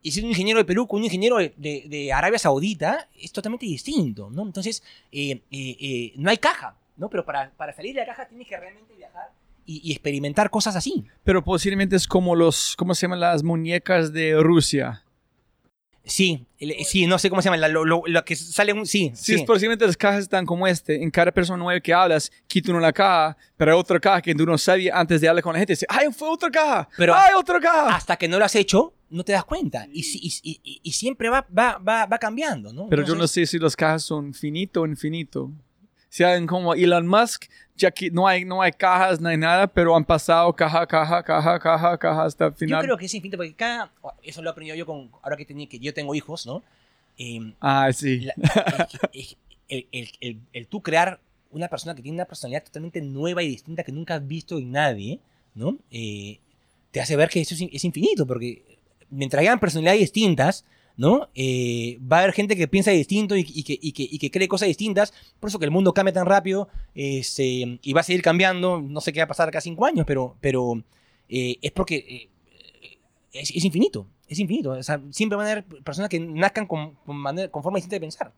Y si es un ingeniero de Perú con un ingeniero de, de- de Arabia Saudita, es totalmente distinto, ¿no? Entonces, eh, eh, eh, no hay caja, ¿no? Pero para, para salir de la caja tienes que realmente viajar y, y experimentar cosas así. Pero posiblemente es como los, ¿cómo se llaman las muñecas de Rusia? Sí, el- sí, no sé cómo se llama, la- lo, lo- lo que sale un... Sí, Sí, sí. es posiblemente las cajas están como este. En cada persona nueva que hablas, quita uno la caja, pero hay otra caja que tú no sabías antes de hablar con la gente. Dice, ¡ay, fue otra caja! Pero- ¡ay, otra caja! Hasta que no lo has hecho, no te das cuenta. Y, si- y- y- y siempre va, va, va, va cambiando, ¿no? Pero yo no sé si las cajas son finito o infinito. Si hagan como Elon Musk, ya que no hay, no hay cajas, no hay nada, pero han pasado caja, caja, caja, caja, caja hasta el Yo final. creo que es infinito, porque cada... Eso lo he aprendido yo con... Ahora que, tenía, que yo tengo hijos, ¿no? Eh, Ah, sí. la- el, el- el- el- el tú crear una persona que tiene una personalidad totalmente nueva y distinta que nunca has visto en nadie, ¿no? Eh, te hace ver que eso es infinito, porque mientras hayan personalidades distintas, ¿no? Eh, va a haber gente que piensa distinto y, y que, y que- y que cree cosas distintas, por eso que el mundo cambia tan rápido este, y va a seguir cambiando, no sé qué va a pasar cada cinco años, pero, pero eh, es porque eh, es, es infinito, es infinito. O sea, siempre van a haber personas que nazcan con, con, manera, con forma distinta de pensar.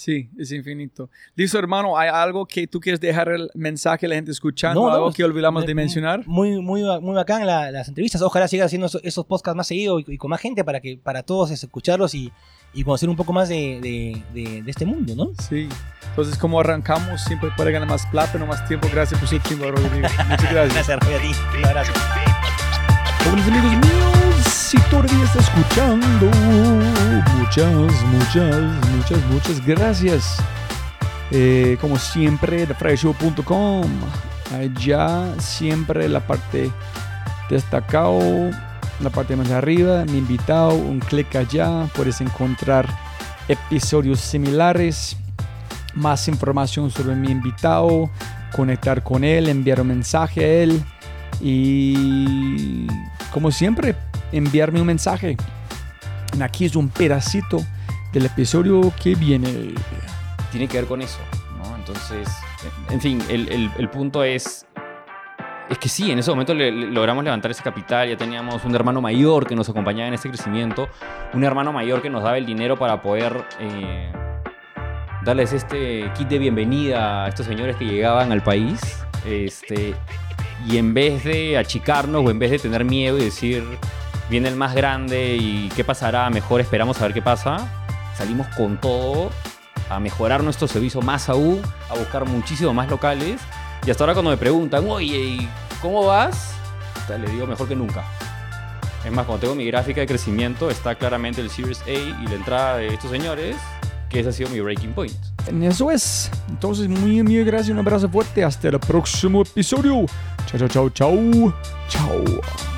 Sí, es infinito. Listo, hermano, ¿hay algo que tú quieres dejar el mensaje a la gente escuchando? No, no, ¿Algo que olvidamos de me- mencionar? Muy, muy, muy bacán la- las entrevistas. Ojalá siga haciendo esos, esos podcasts más seguido y, y con más gente para que para todos es, escucharlos y, y conocer un poco más de, de- de- de este mundo, ¿no? Sí. Entonces, como arrancamos, siempre puede ganar más plata, no más tiempo. Gracias por su tiempo, Rodrigo. Muchas gracias. Gracias, Roy, a ti. Un abrazo. Jóvenes amigos míos, si todavía está escuchando, muchas, muchas, muchas, muchas gracias. Eh, como siempre, thefryshow.com. Allá siempre la parte destacado, la parte más arriba, mi invitado, un clic allá, puedes encontrar episodios similares, más información sobre mi invitado, conectar con él, enviar un mensaje a él y como siempre, enviarme un mensaje. Aquí es un pedacito del episodio que viene. tiene que ver con eso, ¿no? Entonces, en fin, el, punto es, es que sí, en ese momento logramos levantar ese capital, ya teníamos un hermano mayor que nos acompañaba en este crecimiento, un hermano mayor que nos daba el dinero para poder eh, darles este kit de bienvenida a estos señores que llegaban al país, este, y en vez de achicarnos o en vez de tener miedo y decir, viene el más grande y qué pasará, mejor esperamos a ver qué pasa, salimos con todo a mejorar nuestro servicio más aún, a buscar muchísimo más locales. Y hasta ahora cuando me preguntan, oye, ¿y ¿cómo vas? Le digo mejor que nunca. Es más, cuando tengo mi gráfica de crecimiento, está claramente el Series A y la entrada de estos señores, que ese ha sido mi breaking point. Eso es. Entonces, muy, muy gracias. Un abrazo fuerte. Hasta el próximo episodio. Chao, chao, chao, chao. Chao.